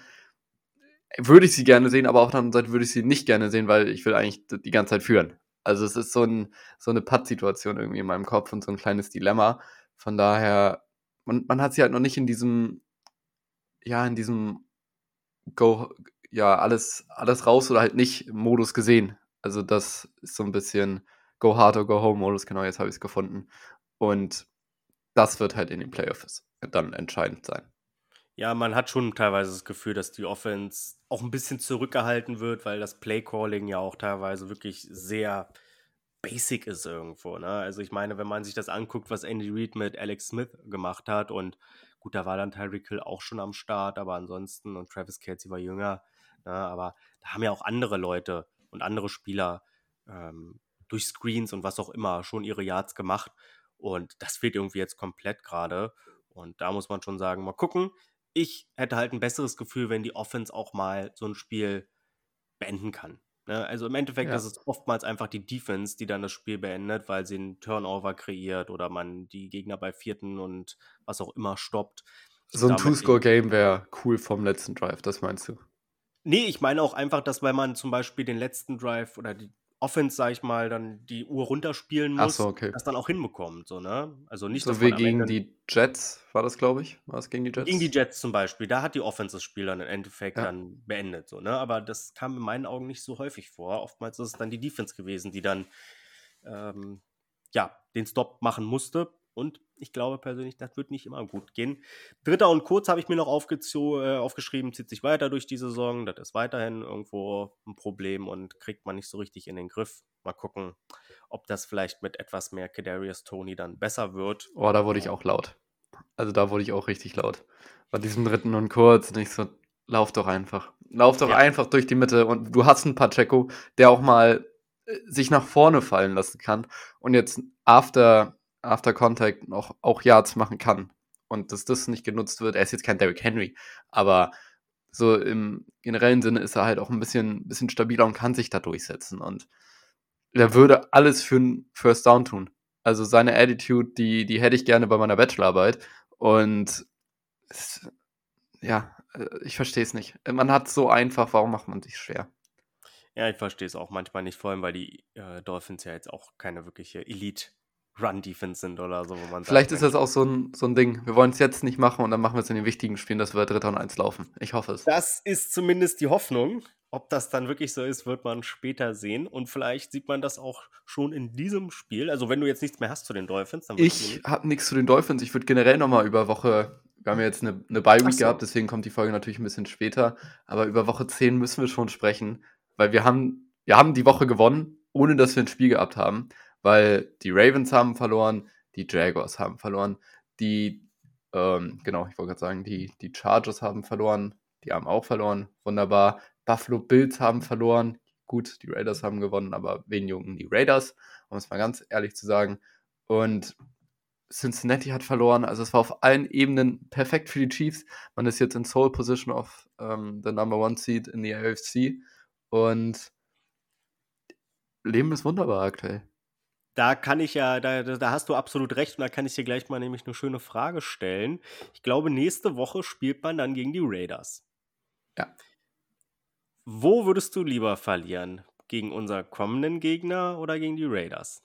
würde ich sie gerne sehen, aber auf der anderen Seite würde ich sie nicht gerne sehen, weil ich will eigentlich die ganze Zeit führen. Also es ist so, ein, so eine Putt-Situation irgendwie in meinem Kopf und so ein kleines Dilemma. Von daher, man, man hat sie halt noch nicht in diesem, ja, in diesem Go, ja, alles, alles raus oder halt nicht Modus gesehen. Also das ist so ein bisschen Go Hard or Go Home Modus, genau, jetzt habe ich es gefunden. Und das wird halt in den Playoffs dann entscheidend sein. Ja, man hat schon teilweise das Gefühl, dass die Offense auch ein bisschen zurückgehalten wird, weil das Playcalling ja auch teilweise wirklich sehr basic ist irgendwo. Ne? Also ich meine, wenn man sich das anguckt, was Andy Reid mit Alex Smith gemacht hat und gut, da war dann Tyreek Hill auch schon am Start, aber ansonsten und Travis Kelsey war jünger, ne? aber da haben ja auch andere Leute und andere Spieler ähm, durch Screens und was auch immer schon ihre Yards gemacht und das fehlt irgendwie jetzt komplett gerade und da muss man schon sagen, mal gucken, ich hätte halt ein besseres Gefühl, wenn die Offense auch mal so ein Spiel beenden kann. Ne? Also im Endeffekt ja. ist es oftmals einfach die Defense, die dann das Spiel beendet, weil sie einen Turnover kreiert oder man die Gegner bei vierten und was auch immer stoppt. So ein Two-Score-Game wäre cool vom letzten Drive, das meinst du? Nee, ich meine auch einfach, dass wenn man zum Beispiel den letzten Drive oder die Offense, sag ich mal, dann die Uhr runterspielen muss, so, okay. das dann auch hinbekommt. So, ne? Also nicht so wie gegen die Jets, war das, glaube ich? War es gegen die Jets? Gegen die Jets zum Beispiel, da hat die Offense das Spiel dann im Endeffekt ja. dann beendet. So, ne? Aber das kam in meinen Augen nicht so häufig vor. Oftmals ist es dann die Defense gewesen, die dann ähm, ja, den Stop machen musste. Und ich glaube persönlich, das wird nicht immer gut gehen. Dritter und kurz habe ich mir noch äh, aufgeschrieben, zieht sich weiter durch die Saison. Das ist weiterhin irgendwo ein Problem und kriegt man nicht so richtig in den Griff. Mal gucken, ob das vielleicht mit etwas mehr Kadarius Tony dann besser wird. Oh, da wurde ich auch laut. Also da wurde ich auch richtig laut. Bei diesem dritten und kurz nicht so, lauf doch einfach. Lauf doch ja. einfach durch die Mitte und du hast einen Pacheco, der auch mal äh, sich nach vorne fallen lassen kann und jetzt after, after Contact noch auch Yards machen kann. Und dass das nicht genutzt wird, er ist jetzt kein Derrick Henry, aber so im generellen Sinne ist er halt auch ein bisschen, bisschen stabiler und kann sich da durchsetzen. Und er würde alles für einen First Down tun. Also seine Attitude, die, die hätte ich gerne bei meiner Bachelorarbeit. Und es, ja, ich verstehe es nicht. Man hat es so einfach, warum macht man sich schwer? Ja, ich verstehe es auch manchmal nicht, vor allem weil die äh, Dolphins ja jetzt auch keine wirkliche Elite Run-Defense sind oder so, wo man Vielleicht ist das auch so ein, so ein Ding. Wir wollen es jetzt nicht machen und dann machen wir es in den wichtigen Spielen, dass wir Dritter und Eins laufen. Ich hoffe es. Das ist zumindest die Hoffnung. Ob das dann wirklich so ist, wird man später sehen. Und vielleicht sieht man das auch schon in diesem Spiel. Also, wenn du jetzt nichts mehr hast zu den Dolphins, dann Ich habe nichts zu den Dolphins. Ich würde generell nochmal über Woche. Wir haben ja jetzt eine, eine Bye-Week so. gehabt, deswegen kommt die Folge natürlich ein bisschen später. Aber über Woche 10 müssen wir schon sprechen, weil wir haben, wir haben die Woche gewonnen, ohne dass wir ein Spiel gehabt haben weil die Ravens haben verloren, die Jaguars haben verloren, die, ähm, genau, ich wollte gerade sagen, die, die Chargers haben verloren, die haben auch verloren, wunderbar. Buffalo Bills haben verloren, gut, die Raiders haben gewonnen, aber wen jucken die Raiders, um es mal ganz ehrlich zu sagen. Und Cincinnati hat verloren, also es war auf allen Ebenen perfekt für die Chiefs. Man ist jetzt in Sole Position of ähm, the Number One Seed in the AFC und Leben ist wunderbar aktuell. Da kann ich ja, da, da hast du absolut recht und da kann ich dir gleich mal nämlich eine schöne Frage stellen. Ich glaube, nächste Woche spielt man dann gegen die Raiders. Ja. Wo würdest du lieber verlieren? Gegen unser kommenden Gegner oder gegen die Raiders?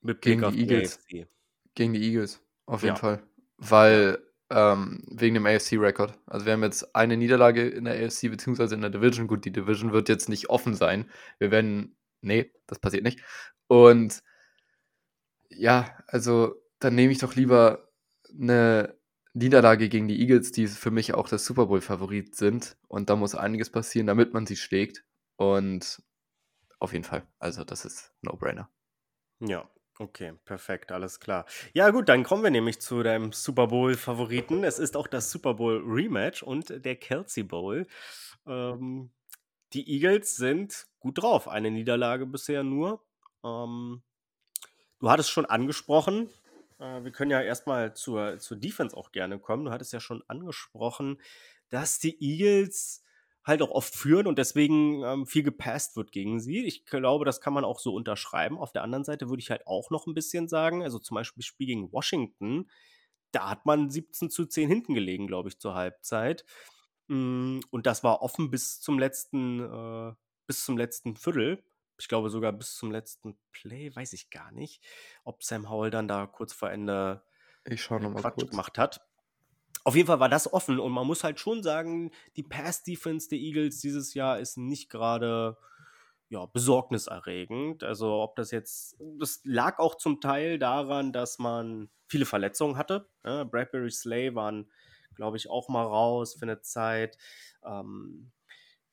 Mit Blick gegen die Eagles. AFC. Gegen die Eagles, auf jeden ja. Fall. Weil, ähm, wegen dem AFC-Rekord. Also wir haben jetzt eine Niederlage in der AFC, beziehungsweise in der Division. Gut, die Division wird jetzt nicht offen sein. Wir werden nee, das passiert nicht. Und ja, also dann nehme ich doch lieber eine Niederlage gegen die Eagles, die für mich auch das Super Bowl-Favorit sind. Und da muss einiges passieren, damit man sie schlägt. Und auf jeden Fall. Also, das ist No-Brainer. Ja, okay, perfekt, alles klar. Ja, gut, dann kommen wir nämlich zu deinem Super Bowl-Favoriten. Es ist auch das Super Bowl-Rematch und der Kelsey Bowl. Ähm, die Eagles sind gut drauf. Eine Niederlage bisher nur. Ähm, du hattest schon angesprochen, äh, wir können ja erstmal zur, zur Defense auch gerne kommen. Du hattest ja schon angesprochen, dass die Eagles halt auch oft führen und deswegen ähm, viel gepasst wird gegen sie. Ich glaube, das kann man auch so unterschreiben. Auf der anderen Seite würde ich halt auch noch ein bisschen sagen, also zum Beispiel Spiel gegen Washington, da hat man 17 zu 10 hinten gelegen, glaube ich, zur Halbzeit. Mm, und das war offen bis zum letzten, äh, bis zum letzten Viertel. Ich glaube sogar bis zum letzten Play, weiß ich gar nicht, ob Sam Howell dann da kurz vor Ende Quatsch kurz. gemacht hat. Auf jeden Fall war das offen und man muss halt schon sagen, die Pass-Defense der Eagles dieses Jahr ist nicht gerade ja, besorgniserregend. Also ob das jetzt, das lag auch zum Teil daran, dass man viele Verletzungen hatte. Ja, Bradbury Slay waren glaube ich, auch mal raus für eine Zeit. Ähm,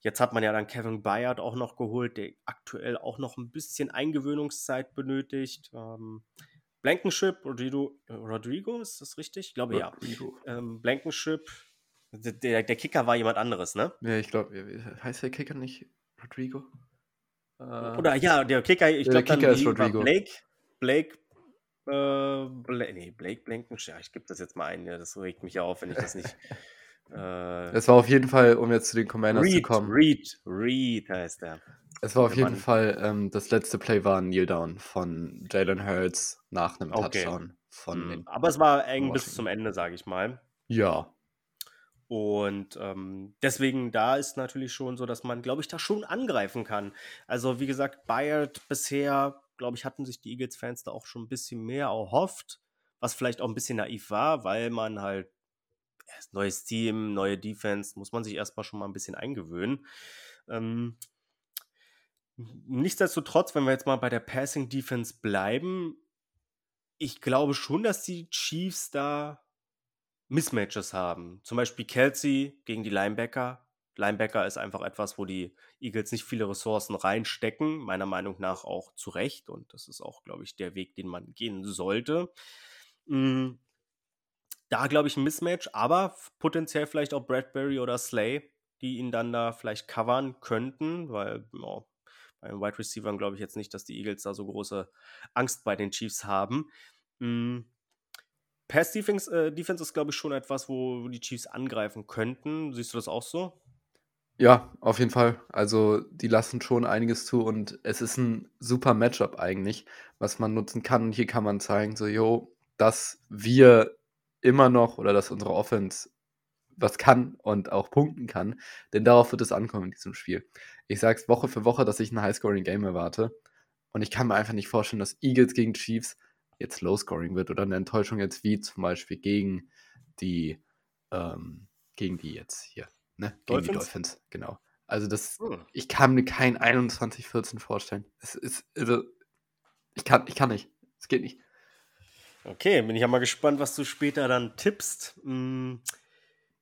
jetzt hat man ja dann Kevin Bayard auch noch geholt, der aktuell auch noch ein bisschen Eingewöhnungszeit benötigt. Ähm, Blankenship, Rodrigo, Rodrigo, ist das richtig? Ich glaube Rodrigo. ja. Ähm, Blankenship, der, der Kicker war jemand anderes, ne? Ja, ich glaube, heißt der Kicker nicht Rodrigo? Äh, Oder ja, der Kicker, ich glaube, Kicker ist Rodrigo. Blake, Blake äh, Bla nee, Blake Blankenship. Ich gebe das jetzt mal ein. Ja, das regt mich auf, wenn ich das nicht. Äh, es war auf jeden Fall, um jetzt zu den Commanders Reed, zu kommen. Reed, Reed heißt er. Es war auf jeden Mann. Fall, ähm, das letzte Play war ein Kneel-Down von Jalen Hurts nach einem okay. Touchdown. Von mhm. Aber es war eng bis zum Ende, sage ich mal. Ja. Und ähm, deswegen, da ist natürlich schon so, dass man, glaube ich, da schon angreifen kann. Also, wie gesagt, Bayard bisher glaube ich, hatten sich die Eagles-Fans da auch schon ein bisschen mehr erhofft, was vielleicht auch ein bisschen naiv war, weil man halt neues Team, neue Defense, muss man sich erstmal schon mal ein bisschen eingewöhnen. Ähm, nichtsdestotrotz, wenn wir jetzt mal bei der Passing Defense bleiben, ich glaube schon, dass die Chiefs da Mismatches haben. Zum Beispiel Kelsey gegen die Linebacker Linebacker ist einfach etwas, wo die Eagles nicht viele Ressourcen reinstecken, meiner Meinung nach auch zu Recht. Und das ist auch, glaube ich, der Weg, den man gehen sollte. Hm, da glaube ich ein Mismatch, aber potenziell vielleicht auch Bradbury oder Slay, die ihn dann da vielleicht covern könnten, weil ja, bei den Wide Receivers glaube ich jetzt nicht, dass die Eagles da so große Angst bei den Chiefs haben. Hm, Pass Defense, äh, Defense ist, glaube ich, schon etwas, wo die Chiefs angreifen könnten. Siehst du das auch so? Ja, auf jeden Fall. Also, die lassen schon einiges zu und es ist ein super Matchup eigentlich, was man nutzen kann. Und hier kann man zeigen, so, jo, dass wir immer noch oder dass unsere Offense was kann und auch punkten kann, denn darauf wird es ankommen in diesem Spiel. Ich sage es Woche für Woche, dass ich ein High-Scoring-Game erwarte und ich kann mir einfach nicht vorstellen, dass Eagles gegen Chiefs jetzt Low-Scoring wird oder eine Enttäuschung jetzt wie zum Beispiel gegen die, ähm, gegen die jetzt hier, ne? Gegen Dolphins? die Dolphins, genau. Also das, hm. ich kann mir kein 21-14 vorstellen. Es ist, also, ich kann, ich kann nicht. Es geht nicht. Okay, bin ich ja mal gespannt, was du später dann tippst. Hm.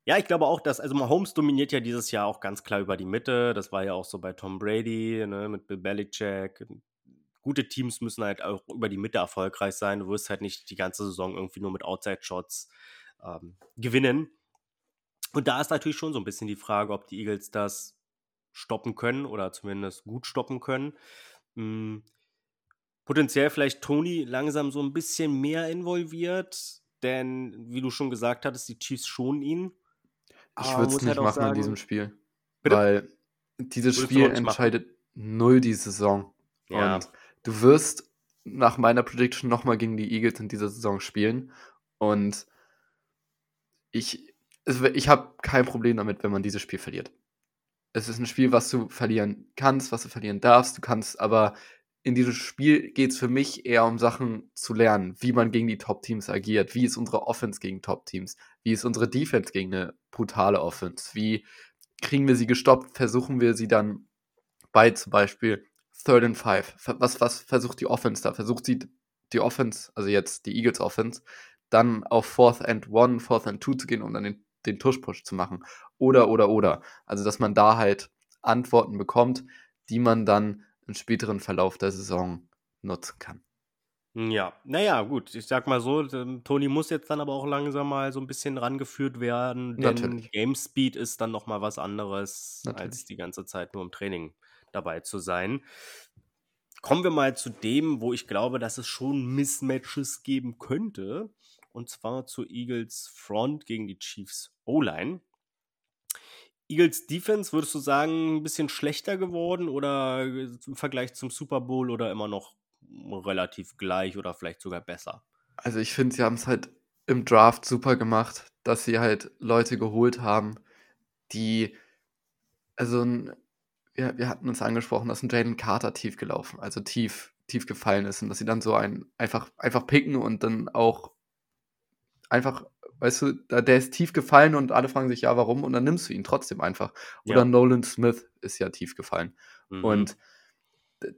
Ja, ich glaube auch, dass, also Mahomes dominiert ja dieses Jahr auch ganz klar über die Mitte. Das war ja auch so bei Tom Brady, ne, mit Bill Belichick gute Teams müssen halt auch über die Mitte erfolgreich sein. Du wirst halt nicht die ganze Saison irgendwie nur mit Outside-Shots ähm, gewinnen. Und da ist natürlich schon so ein bisschen die Frage, ob die Eagles das stoppen können oder zumindest gut stoppen können. Hm, potenziell vielleicht Tony langsam so ein bisschen mehr involviert, denn wie du schon gesagt hattest, die Chiefs schonen ihn. Ich würde es nicht halt machen sagen, in diesem Spiel. Bitte? Weil dieses Spiel entscheidet null die Saison. Ja. Und du wirst nach meiner Prediction nochmal gegen die Eagles in dieser Saison spielen. Und ich, ich habe kein Problem damit, wenn man dieses Spiel verliert. Es ist ein Spiel, was du verlieren kannst, was du verlieren darfst. Du kannst aber in diesem Spiel geht es für mich eher um Sachen zu lernen, wie man gegen die Top-Teams agiert, wie ist unsere Offense gegen Top-Teams, wie ist unsere Defense gegen eine brutale Offense, wie kriegen wir sie gestoppt, versuchen wir sie dann bei zum Beispiel Third and Five. Was, was versucht die Offense da? Versucht sie die Offense, also jetzt die Eagles Offense, dann auf Fourth and One, Fourth and Two zu gehen, um dann den, den Tush-Push zu machen. Oder, oder, oder. Also, dass man da halt Antworten bekommt, die man dann im späteren Verlauf der Saison nutzen kann. Ja, naja, gut, ich sag mal so, Toni muss jetzt dann aber auch langsam mal so ein bisschen rangeführt werden, denn Natürlich. Game Speed ist dann nochmal was anderes, Natürlich. als die ganze Zeit nur im Training dabei zu sein. Kommen wir mal zu dem, wo ich glaube, dass es schon Mismatches geben könnte. Und zwar zu Eagles Front gegen die Chiefs O-Line. Eagles Defense, würdest du sagen, ein bisschen schlechter geworden oder im Vergleich zum Super Bowl oder immer noch relativ gleich oder vielleicht sogar besser? Also ich finde, sie haben es halt im Draft super gemacht, dass sie halt Leute geholt haben, die, also ein wir, wir hatten uns angesprochen, dass ein Jalen Carter tief gelaufen, also tief, tief gefallen ist und dass sie dann so einen einfach, einfach picken und dann auch einfach, weißt du, der ist tief gefallen und alle fragen sich, ja, warum? Und dann nimmst du ihn trotzdem einfach. Oder ja. Nolan Smith ist ja tief gefallen. Mhm. Und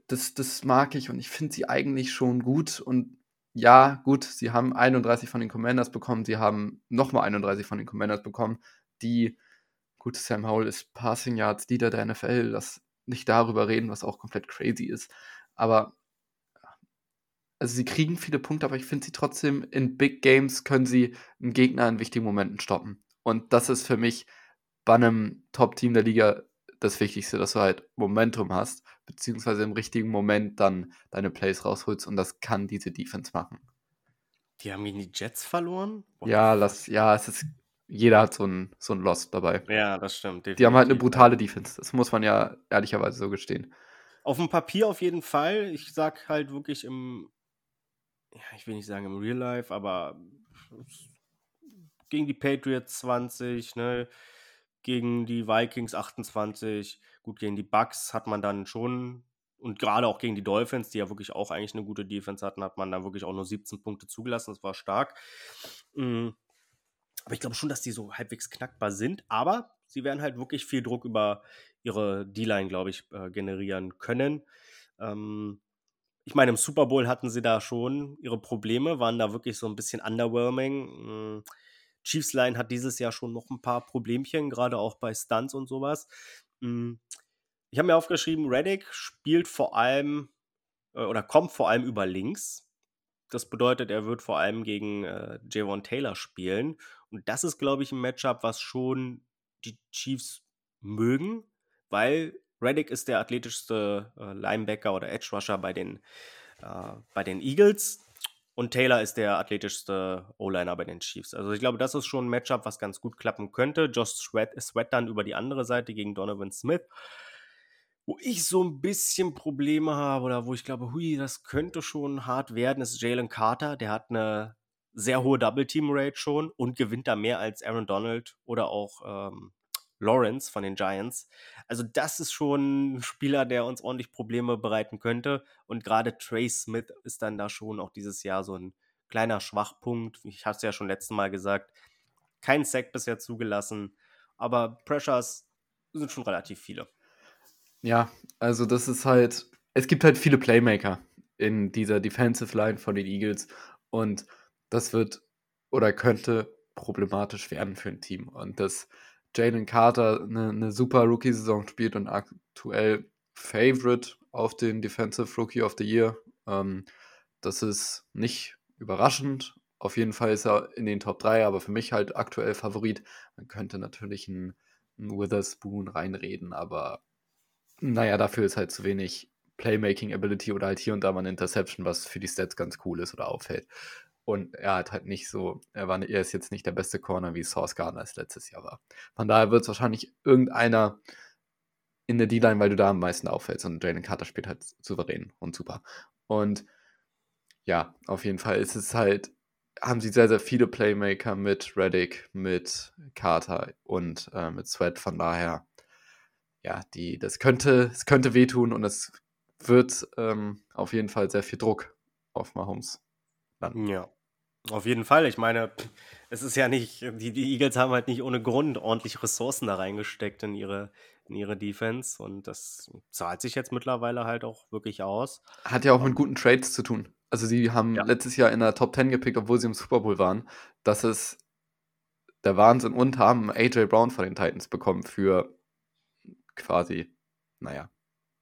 das, das mag ich und ich finde sie eigentlich schon gut und ja, gut, sie haben 31 von den Commanders bekommen, sie haben nochmal 31 von den Commanders bekommen, die Gut, Sam Howell ist Passing Yards Leader der NFL, lass nicht darüber reden, was auch komplett crazy ist. Aber also sie kriegen viele Punkte, aber ich finde sie trotzdem in Big Games können sie einen Gegner in wichtigen Momenten stoppen. Und das ist für mich bei einem Top-Team der Liga das Wichtigste, dass du halt Momentum hast, beziehungsweise im richtigen Moment dann deine Plays rausholst und das kann diese Defense machen. Die haben gegen die Jets verloren? What ja, lass, ja, es ist jeder hat so ein, so ein Lost dabei. Ja, das stimmt. Definitiv. Die haben halt eine brutale Defense. Das muss man ja ehrlicherweise so gestehen. Auf dem Papier auf jeden Fall. Ich sag halt wirklich im, ja, ich will nicht sagen im Real Life, aber gegen die Patriots 20, ne, gegen die Vikings 28, gut, gegen die Bucks hat man dann schon und gerade auch gegen die Dolphins, die ja wirklich auch eigentlich eine gute Defense hatten, hat man dann wirklich auch nur 17 Punkte zugelassen. Das war stark. Mhm. Aber ich glaube schon, dass die so halbwegs knackbar sind. Aber sie werden halt wirklich viel Druck über ihre D-Line, glaube ich, äh, generieren können. Ähm, ich meine, im Super Bowl hatten sie da schon ihre Probleme, waren da wirklich so ein bisschen underwhelming. Hm, Chiefs Line hat dieses Jahr schon noch ein paar Problemchen, gerade auch bei Stunts und sowas. Hm, ich habe mir aufgeschrieben, Reddick spielt vor allem äh, oder kommt vor allem über links. Das bedeutet, er wird vor allem gegen äh, Javon Taylor spielen. Und das ist, glaube ich, ein Matchup, was schon die Chiefs mögen, weil Reddick ist der athletischste äh, Linebacker oder Edge Rusher bei den, äh, bei den Eagles. Und Taylor ist der athletischste O-Liner bei den Chiefs. Also ich glaube, das ist schon ein Matchup, was ganz gut klappen könnte. Josh Sweat, Sweat dann über die andere Seite gegen Donovan Smith. Wo ich so ein bisschen Probleme habe oder wo ich glaube, hui, das könnte schon hart werden, ist Jalen Carter. Der hat eine sehr hohe Double-Team-Rate schon und gewinnt da mehr als Aaron Donald oder auch ähm, Lawrence von den Giants. Also das ist schon ein Spieler, der uns ordentlich Probleme bereiten könnte. Und gerade Trey Smith ist dann da schon auch dieses Jahr so ein kleiner Schwachpunkt. Ich habe es ja schon letztes Mal gesagt. Kein Sack bisher zugelassen, aber Pressures sind schon relativ viele. Ja, also das ist halt, es gibt halt viele Playmaker in dieser Defensive Line von den Eagles und das wird oder könnte problematisch werden für ein Team. Und dass Jalen Carter eine, eine super Rookie-Saison spielt und aktuell Favorite auf den Defensive Rookie of the Year, ähm, das ist nicht überraschend. Auf jeden Fall ist er in den Top 3, aber für mich halt aktuell Favorit. Man könnte natürlich einen, einen Witherspoon reinreden, aber naja, dafür ist halt zu wenig Playmaking Ability oder halt hier und da mal eine Interception, was für die Stats ganz cool ist oder auffällt. Und er hat halt nicht so, er, war, er ist jetzt nicht der beste Corner wie Source Gardner es letztes Jahr war. Von daher wird es wahrscheinlich irgendeiner in der D-Line, weil du da am meisten auffällst. Und Jalen Carter spielt halt souverän und super. Und ja, auf jeden Fall ist es halt, haben sie sehr, sehr viele Playmaker mit Reddick, mit Carter und äh, mit Sweat. Von daher ja, die, das könnte, es könnte wehtun und es wird ähm, auf jeden Fall sehr viel Druck auf Mahomes landen. Ja, auf jeden Fall. Ich meine, es ist ja nicht, die, die Eagles haben halt nicht ohne Grund ordentlich Ressourcen da reingesteckt in ihre, in ihre Defense und das zahlt sich jetzt mittlerweile halt auch wirklich aus. Hat ja auch mit guten Trades zu tun. Also sie haben ja. letztes Jahr in der Top 10 gepickt, obwohl sie im Super Bowl waren. Das ist der Wahnsinn und haben AJ Brown von den Titans bekommen für quasi, naja,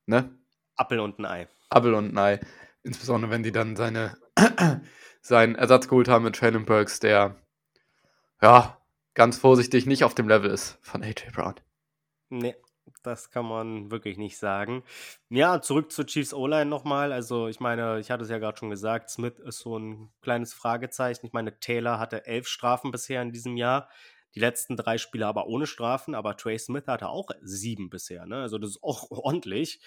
ne? Appel und ein Ei. Appel und ein Ei. Insbesondere, wenn die dann seine, seinen Ersatz geholt haben mit Traylon Burks, der, ja, ganz vorsichtig nicht auf dem Level ist von AJ Brown. Nee, das kann man wirklich nicht sagen. Ja, zurück zur Chiefs O-Line nochmal. Also, ich meine, ich hatte es ja gerade schon gesagt, Smith ist so ein kleines Fragezeichen. Ich meine, Taylor hatte elf Strafen bisher in diesem Jahr. Die letzten drei Spiele aber ohne Strafen, aber Trey Smith hatte auch sieben bisher, ne? Also das ist auch [laughs] ordentlich.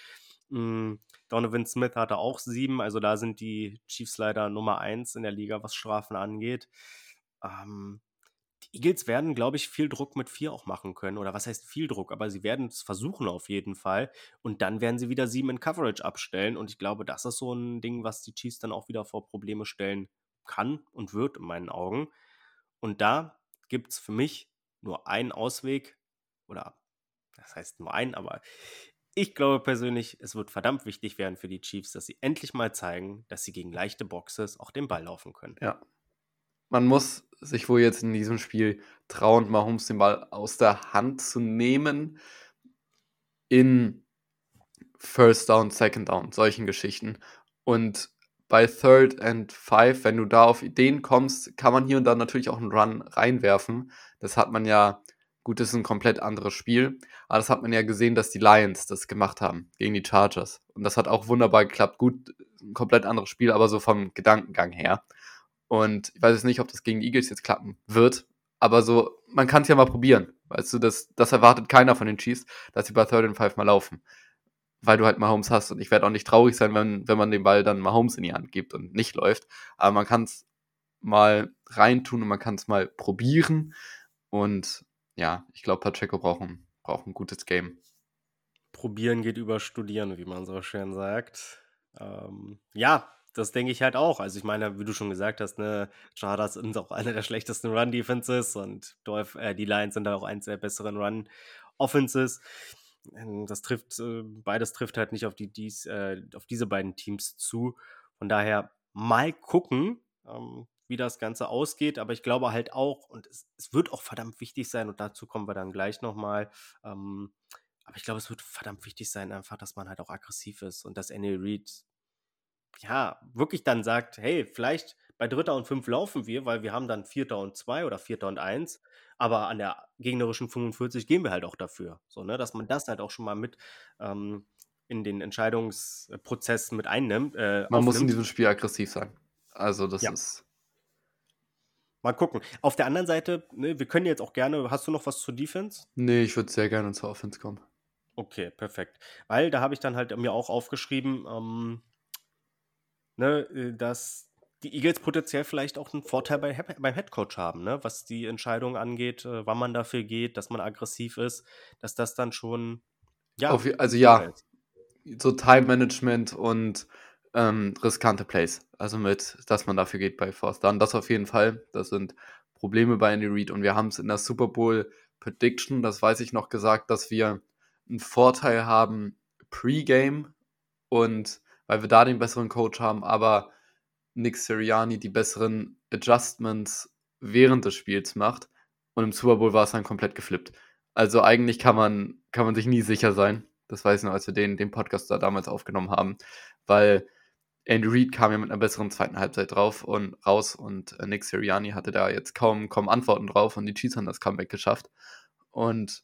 Mhm. Donovan Smith hatte auch sieben, also da sind die Chiefs leider Nummer eins in der Liga, was Strafen angeht. Ähm, die Eagles werden, glaube ich, viel Druck mit vier auch machen können. Oder was heißt viel Druck? Aber sie werden es versuchen auf jeden Fall. Und dann werden sie wieder sieben in Coverage abstellen. Und ich glaube, das ist so ein Ding, was die Chiefs dann auch wieder vor Probleme stellen kann und wird in meinen Augen. Und da gibt es für mich nur einen Ausweg oder das heißt nur einen, aber ich glaube persönlich, es wird verdammt wichtig werden für die Chiefs, dass sie endlich mal zeigen, dass sie gegen leichte Boxes auch den Ball laufen können. Ja. Man muss sich wohl jetzt in diesem Spiel trauen, Mahomes den Ball aus der Hand zu nehmen in First Down, Second Down, solchen Geschichten. Und bei Third and Five, wenn du da auf Ideen kommst, kann man hier und da natürlich auch einen Run reinwerfen. Das hat man ja, gut, das ist ein komplett anderes Spiel, aber das hat man ja gesehen, dass die Lions das gemacht haben gegen die Chargers. Und das hat auch wunderbar geklappt. Gut, ein komplett anderes Spiel, aber so vom Gedankengang her. Und ich weiß jetzt nicht, ob das gegen die Eagles jetzt klappen wird, aber so, man kann es ja mal probieren. Weißt du, das, das erwartet keiner von den Chiefs, dass sie bei Third and Five mal laufen weil du halt Mahomes hast. Und ich werde auch nicht traurig sein, wenn, wenn man den Ball dann Mahomes in die Hand gibt und nicht läuft. Aber man kann es mal reintun und man kann es mal probieren. Und ja, ich glaube, Pacheco braucht ein, braucht ein gutes Game. Probieren geht über Studieren, wie man so schön sagt. Ähm, ja, das denke ich halt auch. Also ich meine, wie du schon gesagt hast, ne, Chargers sind auch eine der schlechtesten Run-Defenses und Dolph, äh, die Lions sind da auch eins der besseren Run-Offenses. Ähm, das trifft, äh, beides trifft halt nicht auf, die, dies, äh, auf diese beiden Teams zu. Von daher mal gucken, ähm, wie das Ganze ausgeht. Aber ich glaube halt auch, und es, es, wird auch verdammt wichtig sein, und dazu kommen wir dann gleich nochmal. Ähm, aber ich glaube, es wird verdammt wichtig sein, einfach, dass man halt auch aggressiv ist und dass Annie Reid ja, wirklich dann sagt, hey, vielleicht bei Dritter und Fünf laufen wir, weil wir haben dann Vierter und Zwei oder Vierter und Eins, aber an der gegnerischen 45 gehen wir halt auch dafür. So, ne, dass man das halt auch schon mal mit ähm, in den Entscheidungsprozess mit einnimmt. Äh, man muss in diesem Spiel aggressiv sein. Also das ja. ist. Mal gucken. Auf der anderen Seite, ne, wir können jetzt auch gerne. Hast du noch was zur Defense? Nee, ich würde sehr gerne zur Offense kommen. Okay, perfekt. Weil da habe ich dann halt mir auch aufgeschrieben, ähm, ne, äh, dass die Eagles potenziell vielleicht auch einen Vorteil bei, beim Headcoach haben, ne? was die Entscheidung angeht, äh, wann man dafür geht, dass man aggressiv ist, dass das dann schon. Ja, Auf, also ja, so Time Management und ähm, riskante Plays. Also mit, dass man dafür geht bei Fourth Down. Das auf jeden Fall. Das sind Probleme bei Andy Reid. Und wir haben es in der Super Bowl Prediction, das weiß ich noch gesagt, dass wir einen Vorteil haben Pre-Game und weil wir da den besseren Coach haben, aber Nick Sirianni die besseren Adjustments während des Spiels macht. Und im Super Bowl war es dann komplett geflippt. Also eigentlich kann man, kann man sich nie sicher sein. Das weiß ich noch, als wir den, den Podcast da damals aufgenommen haben. Weil Andy Reid kam ja mit einer besseren zweiten Halbzeit drauf und raus und äh, Nick Sirianni hatte da jetzt kaum, kaum Antworten drauf und die Chiefs haben das Comeback geschafft. Und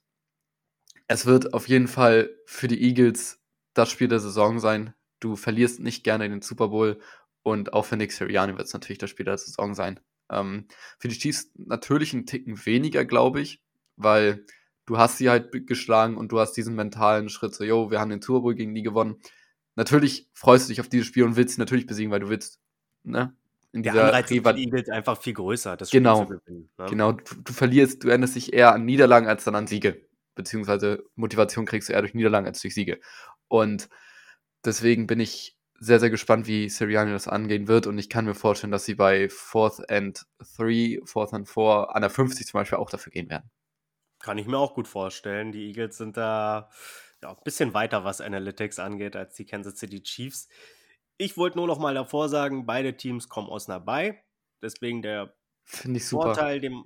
es wird auf jeden Fall für die Eagles das Spiel der Saison sein. Du verlierst nicht gerne den Super Bowl und auch für Nick Sirianni wird es natürlich das Spiel der Saison sein. Ähm, für die Chiefs natürlich einen Ticken weniger, glaube ich, weil du hast sie halt geschlagen und du hast diesen mentalen Schritt so, yo, wir haben den Super Bowl gegen die gewonnen natürlich freust du dich auf dieses Spiel und willst natürlich besiegen, weil du willst, ne? In der Anreiz für die Eagles einfach viel größer, das genau, gewinnen. Ne? Genau, du, du, verlierst, du erinnerst dich eher an Niederlagen als dann an Siege. Beziehungsweise Motivation kriegst du eher durch Niederlagen als durch Siege. Und deswegen bin ich sehr, sehr gespannt, wie Sirianni das angehen wird. Und ich kann mir vorstellen, dass sie bei Fourth and Three, Fourth and Four, an der 50 zum Beispiel auch dafür gehen werden. Kann ich mir auch gut vorstellen. Die Eagles sind da ja, ein bisschen weiter, was Analytics angeht, als die Kansas City Chiefs. Ich wollte nur noch mal davor sagen, beide Teams kommen aus einer Bye. Deswegen der finde ich super. Vorteil dem.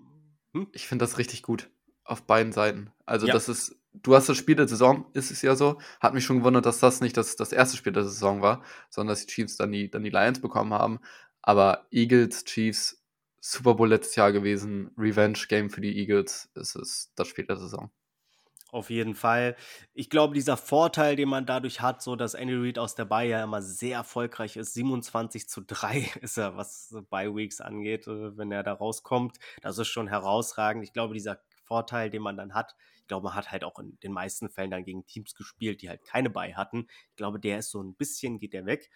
Hm? Ich finde das richtig gut auf beiden Seiten. Also ja. das ist, du hast das Spiel der Saison, ist es ja so. Hat mich schon gewundert, dass das nicht das, das erste Spiel der Saison war, sondern dass die Chiefs dann die, dann die Lions bekommen haben. Aber Eagles, Chiefs, Super Bowl letztes Jahr gewesen, Revenge Game für die Eagles, ist es das Spiel der Saison. Auf jeden Fall. Ich glaube, dieser Vorteil, den man dadurch hat, so dass Andy Reid aus der Bye ja immer sehr erfolgreich ist, 27 zu 3 [laughs] ist er, was Bye Weeks angeht, äh, wenn er da rauskommt. Das ist schon herausragend. Ich glaube, dieser Vorteil, den man dann hat, ich glaube, man hat halt auch in den meisten Fällen dann gegen Teams gespielt, die halt keine Bye hatten. Ich glaube, der ist so ein bisschen, geht der weg.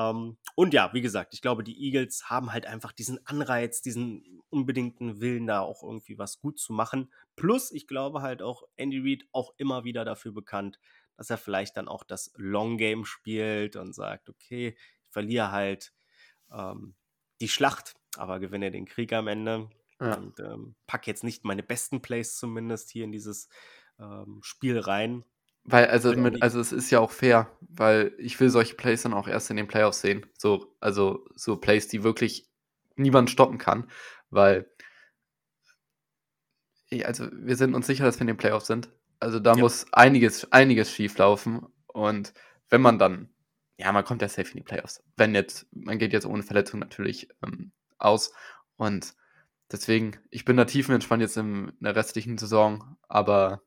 Ähm, und ja, wie gesagt, ich glaube, die Eagles haben halt einfach diesen Anreiz, diesen unbedingten Willen, da auch irgendwie was gut zu machen. Plus, ich glaube halt auch, Andy Reid auch immer wieder dafür bekannt, dass er vielleicht dann auch das Long Game spielt und sagt, okay, ich verliere halt ähm, die Schlacht, aber gewinne den Krieg am Ende. Ja. Und ähm, pack jetzt nicht meine besten Plays zumindest hier in dieses ähm, Spiel rein. Weil, also, mit, also es ist ja auch fair, weil ich will solche Plays dann auch erst in den Playoffs sehen. So, also so Plays, die wirklich niemand stoppen kann. Weil, also wir sind uns sicher, dass wir in den Playoffs sind. Also da ja. muss einiges, einiges schief laufen. Und wenn man dann, ja, man kommt ja safe in die Playoffs. Wenn jetzt, man geht jetzt ohne Verletzung natürlich ähm, aus. Und deswegen, ich bin da tiefenentspannt jetzt in, in der restlichen Saison, aber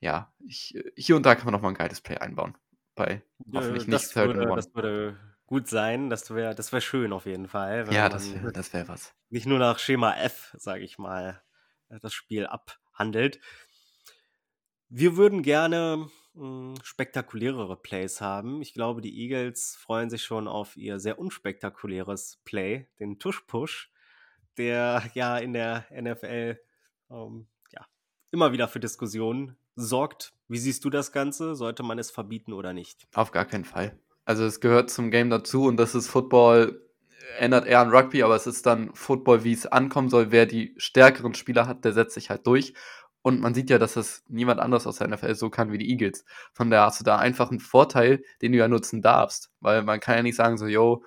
ja, ich, hier und da kann man noch mal ein geiles Play einbauen. Bei hoffentlich nicht Third würde, Das würde gut sein. Das wäre das wär schön auf jeden Fall. Ja, das wäre das wär was. Nicht nur nach Schema F, sage ich mal, äh, das Spiel abhandelt. Wir würden gerne mh, hm, spektakulärere Plays haben. Ich glaube, die Eagles freuen sich schon auf ihr sehr unspektakuläres Play, den Tush-Push, der [laughs] ja in der NFL ähm, ja, immer wieder für Diskussionen sorgt. Wie siehst du das Ganze? Sollte man es verbieten oder nicht? Auf gar keinen Fall. Also es gehört zum Game dazu und das ist Football, ändert eher an Rugby, aber es ist dann Football, wie es ankommen soll. Wer die stärkeren Spieler hat, der setzt sich halt durch. Und man sieht ja, dass das niemand anderes aus der NFL so kann wie die Eagles. Von daher hast du da einfach einen Vorteil, den du ja nutzen darfst. Weil man kann ja nicht sagen so, yo,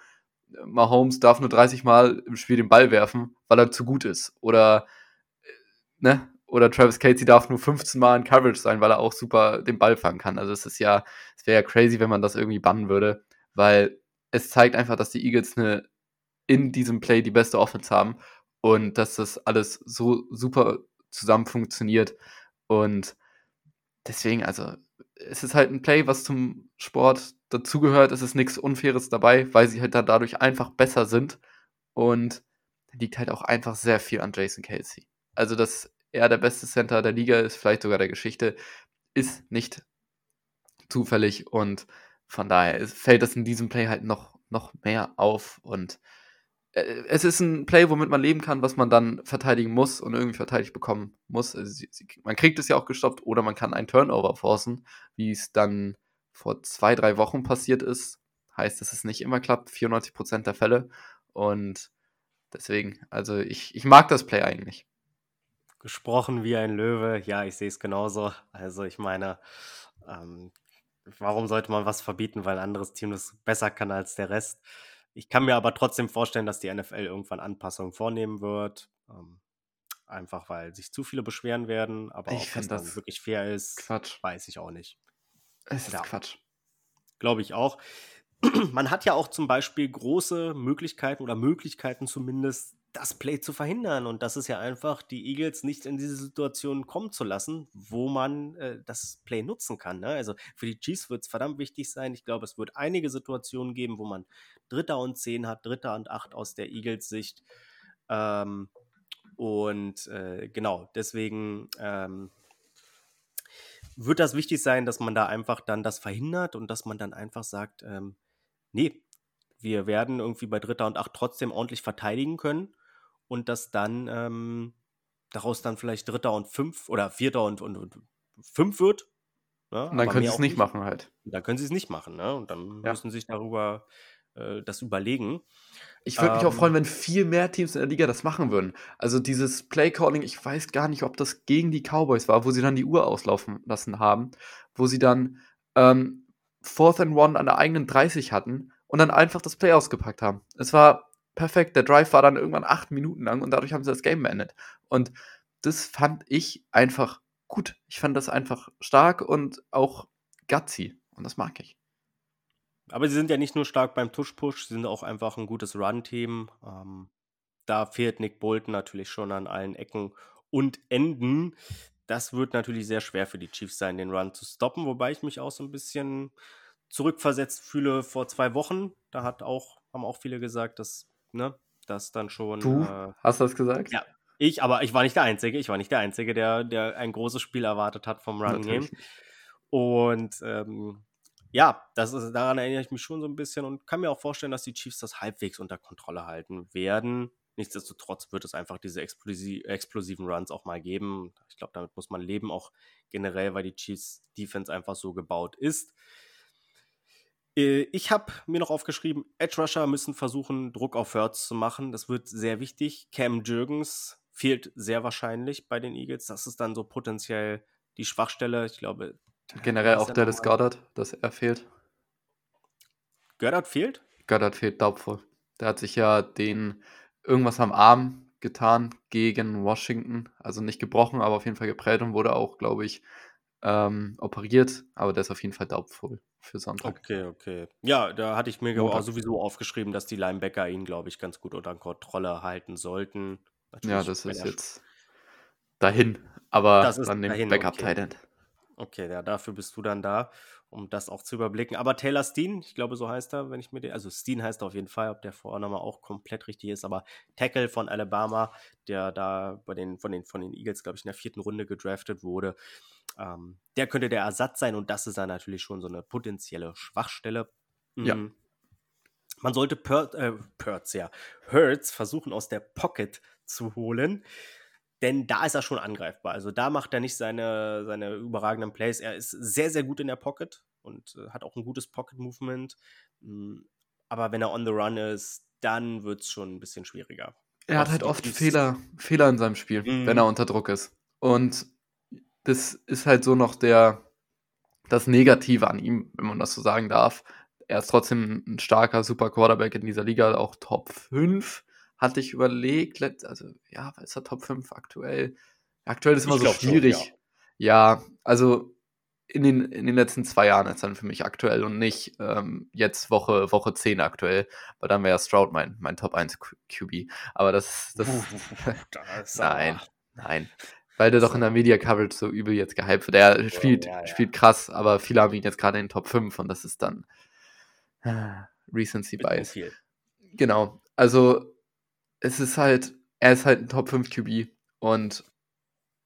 Mahomes darf nur 30 Mal im Spiel den Ball werfen, weil er zu gut ist. Oder, äh, ne? Oder Travis Casey darf nur 15 Mal in Coverage sein, weil er auch super den Ball fangen kann. Also es ist ja, es wäre ja crazy, wenn man das irgendwie bannen würde, weil es zeigt einfach, dass die Eagles eine, in diesem Play die beste Offense haben und dass das alles so super zusammen funktioniert. Und deswegen, also, es ist halt ein Play, was zum Sport dazugehört. Es ist nichts Unfaires dabei, weil sie halt da dadurch einfach besser sind. Und da liegt halt auch einfach sehr viel an Jason Kelsey. Also, dass er der beste Center der Liga ist, vielleicht sogar der Geschichte, ist nicht zufällig und von daher fällt das in diesem Play halt noch, noch mehr auf und äh, es ist ein Play, womit man leben kann, was man dann verteidigen muss und irgendwie verteidigt bekommen muss. Also sie, sie, man kriegt es ja auch gestoppt oder man kann einen Turnover forcen, wie es dann vor zwei, drei Wochen passiert ist. Heißt, dass es nicht immer klappt, 94% der Fälle. Und deswegen, also ich, ich mag das Play eigentlich. Gesprochen wie ein Löwe, ja, ich sehe es genauso. Also ich meine, ähm, warum sollte man was verbieten, weil ein anderes Team das besser kann als der Rest? Ich kann mir aber trotzdem vorstellen, dass die NFL irgendwann Anpassungen vornehmen wird. Ähm, einfach weil sich zu viele beschweren werden. Aber ich ob das, das wirklich fair ist, Quatsch. weiß ich auch nicht. Es ist ja. Quatsch. Glaube ich auch. [clears throat] Man hat ja auch zum Beispiel große Möglichkeiten oder Möglichkeiten zumindest, das Play zu verhindern. Und das ist ja einfach, die Eagles nicht in diese Situation kommen zu lassen, wo man äh, das Play nutzen kann. Ne? Also für die Chiefs wird es verdammt wichtig sein. Ich glaube, es wird einige Situationen geben, wo man Dritter und Zehn hat, Dritter und Acht aus der Eagles-Sicht. Ähm, und äh, genau, deswegen ähm, wird das wichtig sein, dass man da einfach dann das verhindert und dass man dann einfach sagt, ähm, nee, wir werden irgendwie bei Dritter und Acht trotzdem ordentlich verteidigen können und dass dann ähm, daraus dann vielleicht Dritter und Fünf oder Vierter und, und, und Fünf wird. Ne? Und dann können sie es nicht machen halt. dann können sie es nicht machen, ne? Und dann ja. müssen sie sich darüber äh, das überlegen. Ich würde mich auch freuen, ähm. wenn viel mehr Teams in der Liga das machen würden. Also dieses Playcalling, ich weiß gar nicht, ob das gegen die Cowboys war, wo sie dann die Uhr auslaufen lassen haben, wo sie dann ähm, Fourth and One an der eigenen 30 hatten und dann einfach das Play ausgepackt haben. Es war perfekt. Der Drive war dann irgendwann acht Minuten lang und dadurch haben sie das Game beendet. Und das fand ich einfach gut. Ich fand das einfach stark und auch gutsy. Und das mag ich. Aber sie sind ja nicht nur stark beim Tush-Push, sie sind auch einfach ein gutes Run-Team. Ähm, da fehlt Nick Bolton natürlich schon an allen Ecken und Enden. Das wird natürlich sehr schwer für die Chiefs sein, den Run zu stoppen, wobei ich mich auch so ein bisschen zurückversetzt fühle vor zwei Wochen. Da hat auch, haben auch viele gesagt, dass ne, das dann schon. Du äh, hast das gesagt? Ja, ich, aber ich war nicht der Einzige. Ich war nicht der Einzige, der, der ein großes Spiel erwartet hat vom Run Game. Und ähm, ja, das ist, daran erinnere ich mich schon so ein bisschen und kann mir auch vorstellen, dass die Chiefs das halbwegs unter Kontrolle halten werden. Nichtsdestotrotz wird es einfach diese explosi explosiven Runs auch mal geben. Ich glaube, damit muss man leben, auch generell, weil die Chiefs Defense einfach so gebaut ist. Äh, ich habe mir noch aufgeschrieben, Edge Rusher müssen versuchen, Druck auf Hurts zu machen. Das wird sehr wichtig. Cam Jürgens fehlt sehr wahrscheinlich bei den Eagles. Das ist dann so potenziell die Schwachstelle. Ich glaube. Generell auch der des Goddard, dass er fehlt. Goddard fehlt? Goddard fehlt doubtful. Der hat sich ja den irgendwas am Arm getan gegen Washington. Also nicht gebrochen, aber auf jeden Fall geprellt und wurde auch, glaube ich, ähm, operiert. Aber der ist auf jeden Fall doubtful für Sonntag. Okay, okay. Ja, da hatte ich mir auch sowieso aufgeschrieben, dass die Linebacker ihn, glaube ich, ganz gut unter Kontrolle halten sollten. Natürlich, ja, das ist jetzt dahin, aber das dann dem Backup okay. Okay, ja, dafür bist du dann da, um das auch zu überblicken. Aber Taylor Steen, ich glaube, so heißt er, wenn ich mir den, also Steen heißt er auf jeden Fall, ob der Vorname auch komplett richtig ist, aber Tackle von Alabama, der da bei den, von den, von den Eagles, glaube ich, in der vierten Runde gedraftet wurde, ähm, der könnte der Ersatz sein und das ist dann natürlich schon so eine potenzielle Schwachstelle. Mhm. Ja. Man sollte per, äh, Perz, ja, Hertz versuchen aus der Pocket zu holen, denn da ist er schon angreifbar. Also da macht er nicht seine, seine überragenden Plays. Er ist sehr, sehr gut in der Pocket und äh, hat auch ein gutes Pocket-Movement. Mhm. Aber wenn er on the run ist, dann wird es schon ein bisschen schwieriger. Er hat halt oft Fehler, Fehler in seinem Spiel, mhm. wenn er unter Druck ist. Und das ist halt so noch der, das Negative an ihm, wenn man das so sagen darf. Er ist trotzdem ein starker, super Quarterback in dieser Liga, auch Top 5. Hatte ich überlegt, also ja, ist er Top 5 aktuell? Aktuell ist immer ich so schwierig. Schon, ja. ja. also in den, in den letzten zwei Jahren ist dann für mich aktuell und nicht ähm, jetzt Woche, Woche 10 aktuell, weil dann wäre Stroud mein, mein Top 1 QB. Aber das, das, [laughs] das nein, nein. Weil der doch in der Media Coverage so übel jetzt gehypt wird. Der spielt, ja, ja. spielt krass, aber viele haben ihn jetzt gerade in den Top 5 und das ist dann äh, Recency Bias. Genau. Also es ist halt, er ist halt ein Top 5 QB und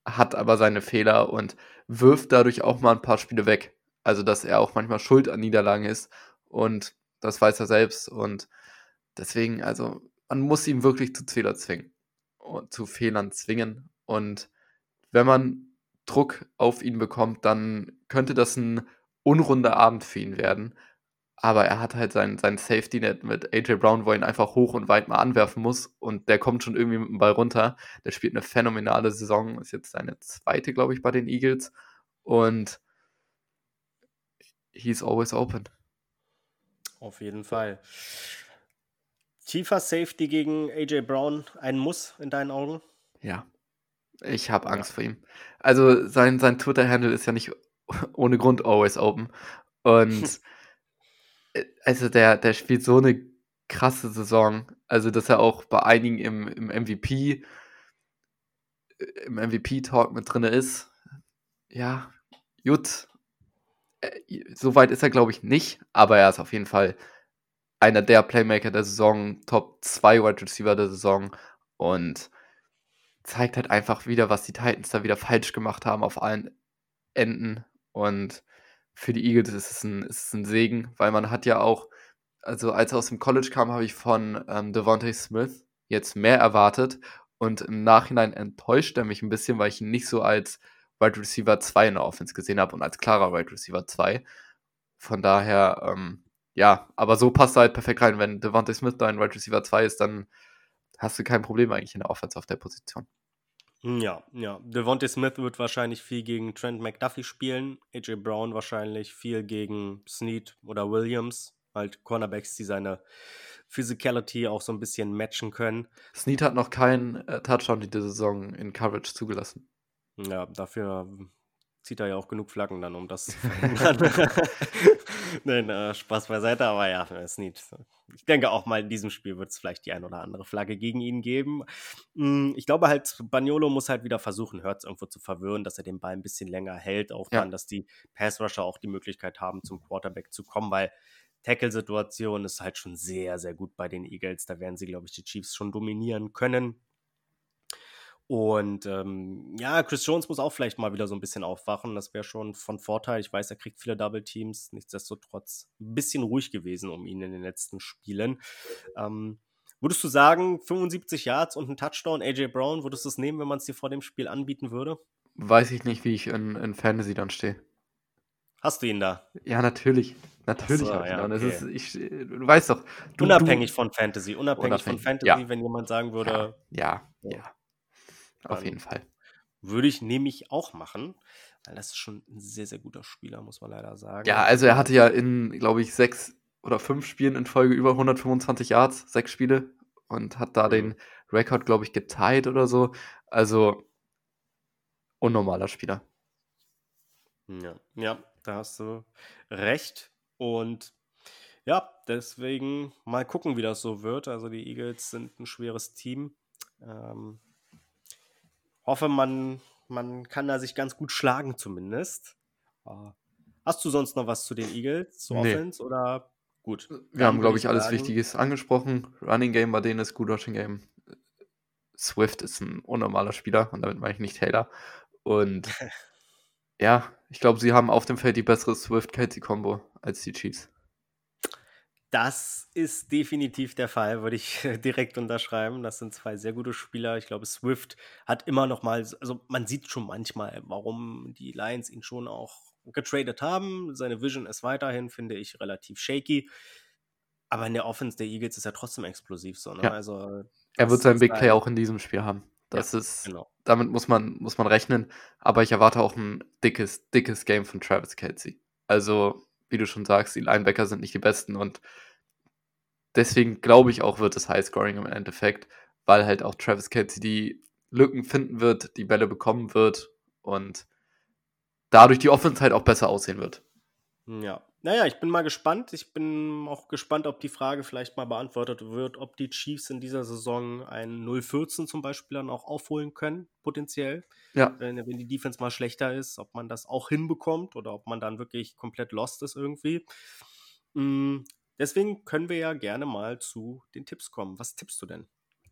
hat aber seine Fehler und wirft dadurch auch mal ein paar Spiele weg. Also, dass er auch manchmal schuld an Niederlagen ist und das weiß er selbst und deswegen, also, man muss ihn wirklich zu Fehlern zwingen und zu Fehlern zwingen und wenn man Druck auf ihn bekommt, dann könnte das ein unrunder Abend für ihn werden. Aber er hat halt sein, sein Safety-Net mit AJ Brown, wo er ihn einfach hoch und weit mal anwerfen muss. Und der kommt schon irgendwie mit dem Ball runter. Der spielt eine phänomenale Saison. Ist jetzt seine zweite, glaube ich, bei den Eagles. Und he's always open. Auf jeden Fall. Tiefer Safety gegen AJ Brown ein Muss in deinen Augen? Ja. Ich habe Angst ja. vor ihm. Also sein, sein Twitter-Handle ist ja nicht [laughs] ohne Grund always open. Und [laughs] also der, der spielt so eine krasse Saison. Also, dass er auch bei einigen im, im MVP, äh, im MVP-Talk mit drin ist. Ja, gut. Äh, so weit ist er, glaube ich, nicht, aber er ist auf jeden Fall einer der Playmaker der Saison, Top 2 Wide Receiver der Saison und zeigt halt einfach wieder, was die Titans da wieder falsch gemacht haben auf allen Enden. Und für die Eagles ist es ein, ist es ein Segen, weil man hat ja auch, also als er aus dem College kam, habe ich von ähm, Devontae Smith jetzt mehr erwartet und im Nachhinein enttäuscht er mich ein bisschen, weil ich ihn nicht so als Wide Receiver 2 in der Offense gesehen habe und als klarer Wide Receiver 2. Von daher, ähm, ja, aber so passt er halt perfekt rein. Wenn Devontae Smith dein Wide Receiver 2 ist, dann hast du kein Problem eigentlich in der Offense auf der Position. Ja, ja. Devontae Smith wird wahrscheinlich viel gegen Trent McDuffie spielen. AJ Brown wahrscheinlich viel gegen Snead oder Williams. Halt Cornerbacks, die seine Physicality auch so ein bisschen matchen können. Snead hat noch keinen äh, Touchdown diese Saison in Coverage zugelassen. Ja, dafür zieht er ja auch genug Flaggen dann, um das [laughs] zu verhindern. [laughs] Nein, äh, Spaß beiseite, aber ja, ist nicht. Ich denke auch mal, in diesem Spiel wird es vielleicht die ein oder andere Flagge gegen ihn geben. Hm, ich glaube halt, Bagnolo muss halt wieder versuchen, Hurts irgendwo zu verwirren, dass er den Ball ein bisschen länger hält, auch ja. dann, dass die Passrusher auch die Möglichkeit haben, zum Quarterback zu kommen, weil Tackle-Situation ist halt schon sehr, sehr gut bei den Eagles. Da werden sie, glaube ich, die Chiefs schon dominieren können. Und ähm, ja, Chris Jones muss auch vielleicht mal wieder so ein bisschen aufwachen. Das wäre schon von Vorteil. Ich weiß, er kriegt viele Double Teams. Nichtsdestotrotz ein bisschen ruhig gewesen um ihn in den letzten Spielen. Ähm, würdest du sagen, 75 Yards und ein Touchdown, AJ Brown, würdest du es nehmen, wenn man es dir vor dem Spiel anbieten würde? Weiß ich nicht, wie ich in, in Fantasy dann stehe. Hast du ihn da? Ja, natürlich. Natürlich. So, ja, okay. ist, ich, du weißt doch. Du, unabhängig du, von Fantasy. Unabhängig, unabhängig von Fantasy, ja. wenn jemand sagen würde. Ja, ja. ja. Auf jeden Fall. Würde ich nämlich auch machen, weil das ist schon ein sehr, sehr guter Spieler, muss man leider sagen. Ja, also er hatte ja in, glaube ich, sechs oder fünf Spielen in Folge über 125 Yards, sechs Spiele und hat da mhm. den Rekord, glaube ich, geteilt oder so. Also unnormaler Spieler. Ja, ja, da hast du recht. Und ja, deswegen mal gucken, wie das so wird. Also die Eagles sind ein schweres Team. Ähm, hoffe, man, man kann da sich ganz gut schlagen zumindest. Uh, hast du sonst noch was zu den Eagles, zu nee. Offense oder gut? Wir haben, glaube ich, alles sagen. Wichtiges angesprochen. Running Game bei denen ist gut, Rushing Game. Swift ist ein unnormaler Spieler und damit meine ich nicht Taylor. Und [laughs] ja, ich glaube, sie haben auf dem Feld die bessere Swift-Kelsey-Kombo als die Chiefs. Das ist definitiv der Fall, würde ich [laughs] direkt unterschreiben. Das sind zwei sehr gute Spieler. Ich glaube, Swift hat immer noch mal, also man sieht schon manchmal, warum die Lions ihn schon auch getradet haben. Seine Vision ist weiterhin, finde ich, relativ shaky. Aber in der Offense der Eagles ist er trotzdem explosiv. So, ne? ja. also, er wird seinen Big Play auch in diesem Spiel haben. Das ja, ist, genau. damit muss man, muss man rechnen. Aber ich erwarte auch ein dickes, dickes Game von Travis Kelsey. Also, wie du schon sagst, die Linebacker sind nicht die besten und deswegen glaube ich auch, wird es Highscoring im Endeffekt, weil halt auch Travis Kelsey die Lücken finden wird, die Bälle bekommen wird und dadurch die Offense halt auch besser aussehen wird. Ja. Naja, ich bin mal gespannt. Ich bin auch gespannt, ob die Frage vielleicht mal beantwortet wird, ob die Chiefs in dieser Saison ein 0-14 zum Beispiel dann auch aufholen können, potenziell. Ja. Wenn, wenn die Defense mal schlechter ist, ob man das auch hinbekommt oder ob man dann wirklich komplett lost ist irgendwie. Mm, deswegen können wir ja gerne mal zu den Tipps kommen. Was tippst du denn?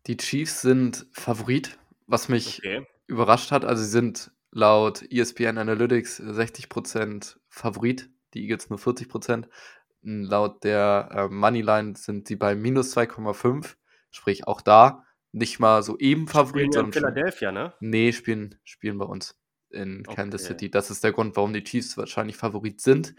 Die Chiefs sind Favorit, was mich Okay. überrascht hat. Also sie sind laut ESPN Analytics 60% Favorit, die Eagles nur 40%. M, Laut der äh, Moneyline sind sie bei minus 2,5, sprich auch da nicht mal so eben Spielen Favorit, ja in. Philadelphia, ne? Nee, spielen, spielen bei uns in Kansas Okay. City. Das ist der Grund, warum die Chiefs wahrscheinlich Favorit sind.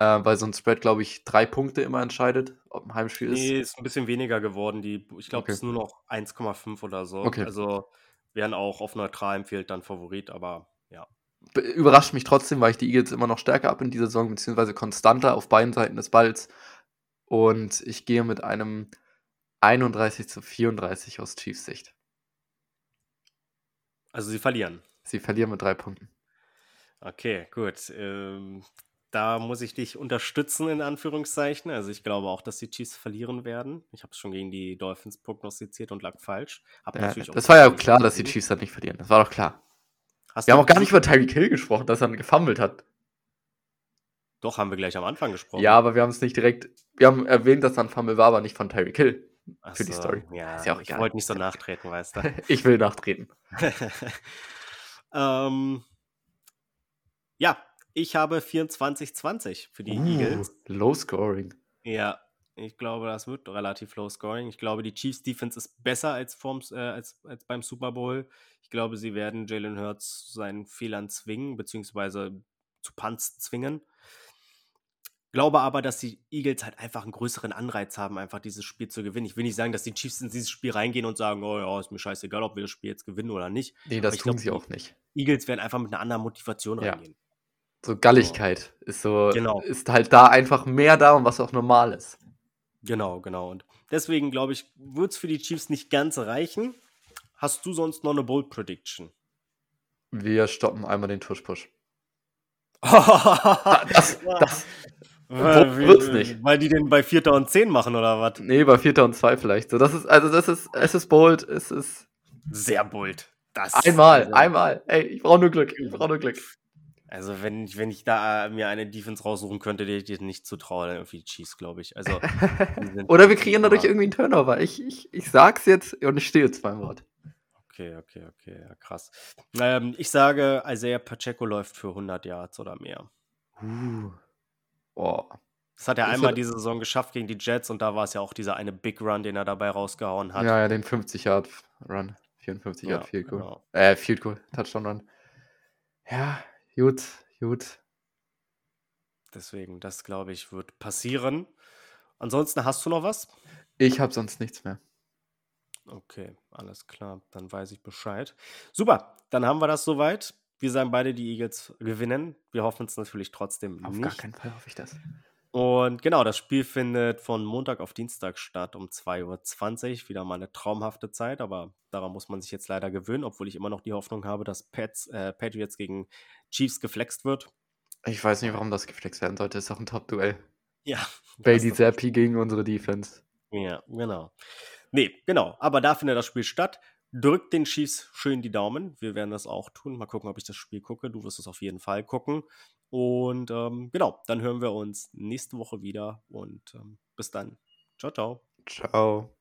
Äh, weil so ein Spread, glaube ich, drei Punkte immer entscheidet, ob ein Heimspiel ist. Nee, ist ein bisschen weniger geworden. Die, ich glaube, Okay. es ist nur noch 1,5 oder so. Okay. Also wären auch auf neutralem Feld dann Favorit, aber Überrascht mich trotzdem, weil ich die Eagles immer noch stärker ab in dieser Saison, beziehungsweise konstanter auf beiden Seiten des Balls. Und ich gehe mit einem 31 zu 34 aus Chiefs Sicht. Also sie verlieren. Sie verlieren mit drei Punkten. Okay, gut. Ähm, da muss ich dich unterstützen, in Anführungszeichen. Also ich glaube auch, dass die Chiefs verlieren werden. Ich habe es schon gegen die Dolphins prognostiziert und lag falsch. Hab Ja, das war ja klar, dass die. Chiefs halt nicht verlieren. Das war doch klar. Hast Wir haben auch gar nicht über Tyreek Hill gesprochen, dass er gefummelt hat. Doch, haben wir gleich am Anfang gesprochen. Ja, aber wir haben es nicht direkt. Wir haben erwähnt, dass er ein Fumble war, aber nicht von Tyreek Hill. Ach für die so, Story. Ja, Ist ja auch ich egal. wollte nicht so nachtreten, weißt du. [laughs] Ich will nachtreten. [laughs] ähm, ja, ich habe 24-20 für die Eagles. Uh, low scoring. Ja, ich glaube, das wird relativ low scoring. Ich glaube, die Chiefs Defense ist besser als, vorm, äh, als, als beim Super Bowl. Ich glaube, sie werden Jalen Hurts zu seinen Fehlern zwingen, beziehungsweise zu Punts zwingen. Glaube aber, dass die Eagles halt einfach einen größeren Anreiz haben, einfach dieses Spiel zu gewinnen. Ich will nicht sagen, dass die Chiefs in dieses Spiel reingehen und sagen, oh ja, ist mir scheißegal, ob wir das Spiel jetzt gewinnen oder nicht. Nee, das tun glaub, sie auch nicht. Eagles werden einfach mit einer anderen Motivation Ja. reingehen. So Galligkeit ist so, Genau. ist halt da einfach mehr da und was auch normal ist. Genau, genau. Und deswegen glaube ich, wird es für die Chiefs nicht ganz reichen. Hast du sonst noch eine Bold Prediction? Wir stoppen einmal den Tuschpush. [laughs] das, Das, weil, wird's nicht. Weil die den bei 4. und 10 machen oder was? nee, bei Vierter und Zwei vielleicht. So, das ist, also das ist, es ist bold, es ist Sehr bold. Das, einmal, einmal. Ey, ich brauche nur Glück, ich brauche nur Glück. Also wenn, ich- wenn ich da äh, mir eine Defense raussuchen könnte, die ich dir nicht zutraue, dann irgendwie Chiefs, glaube ich. Also, [laughs] Oder wir kreieren dadurch irgendwie einen Turnover. Ich, ich, ich sag's jetzt und ich stehe jetzt beim Wort. Okay, okay, okay, ja, krass. Ähm, ich sage, Isaiah Pacheco läuft für 100 Yards oder mehr. Uh. Boah. Das hat er einmal diese Saison geschafft gegen die Jets und da war es ja auch dieser eine Big Run, den er dabei rausgehauen hat. Ja, ja, den 50 Yard Run. 54 Ja, Yard Field Goal. genau. Äh, Field Goal, Touchdown Run. Ja, gut, gut. Deswegen, das glaube ich, wird passieren. Ansonsten hast du noch was? Ich habe sonst nichts mehr. Okay, alles klar, dann weiß ich Bescheid. Super, dann haben wir das soweit. Wir sagen beide, die Eagles gewinnen. Wir hoffen es natürlich trotzdem Auf nicht. gar keinen Fall hoffe ich das. Und genau, das Spiel findet von Montag auf Dienstag statt um 2.20 Uhr. Wieder mal eine traumhafte Zeit, aber daran muss man sich jetzt leider gewöhnen, obwohl ich immer noch die Hoffnung habe, dass Pats, äh, Patriots gegen Chiefs geflext wird. Ich weiß nicht, warum das geflext werden sollte. Ist doch ein Top-Duell. Ja. Bailey Zappi gegen unsere Defense. Ja, genau. Nee, genau. Aber da findet das Spiel statt. Drückt den Chiefs schön die Daumen. Wir werden das auch tun. Mal gucken, ob ich das Spiel gucke. Du wirst es auf jeden Fall gucken. Und ähm, genau, dann hören wir uns nächste Woche wieder. Und ähm, bis dann. Ciao, ciao. Ciao.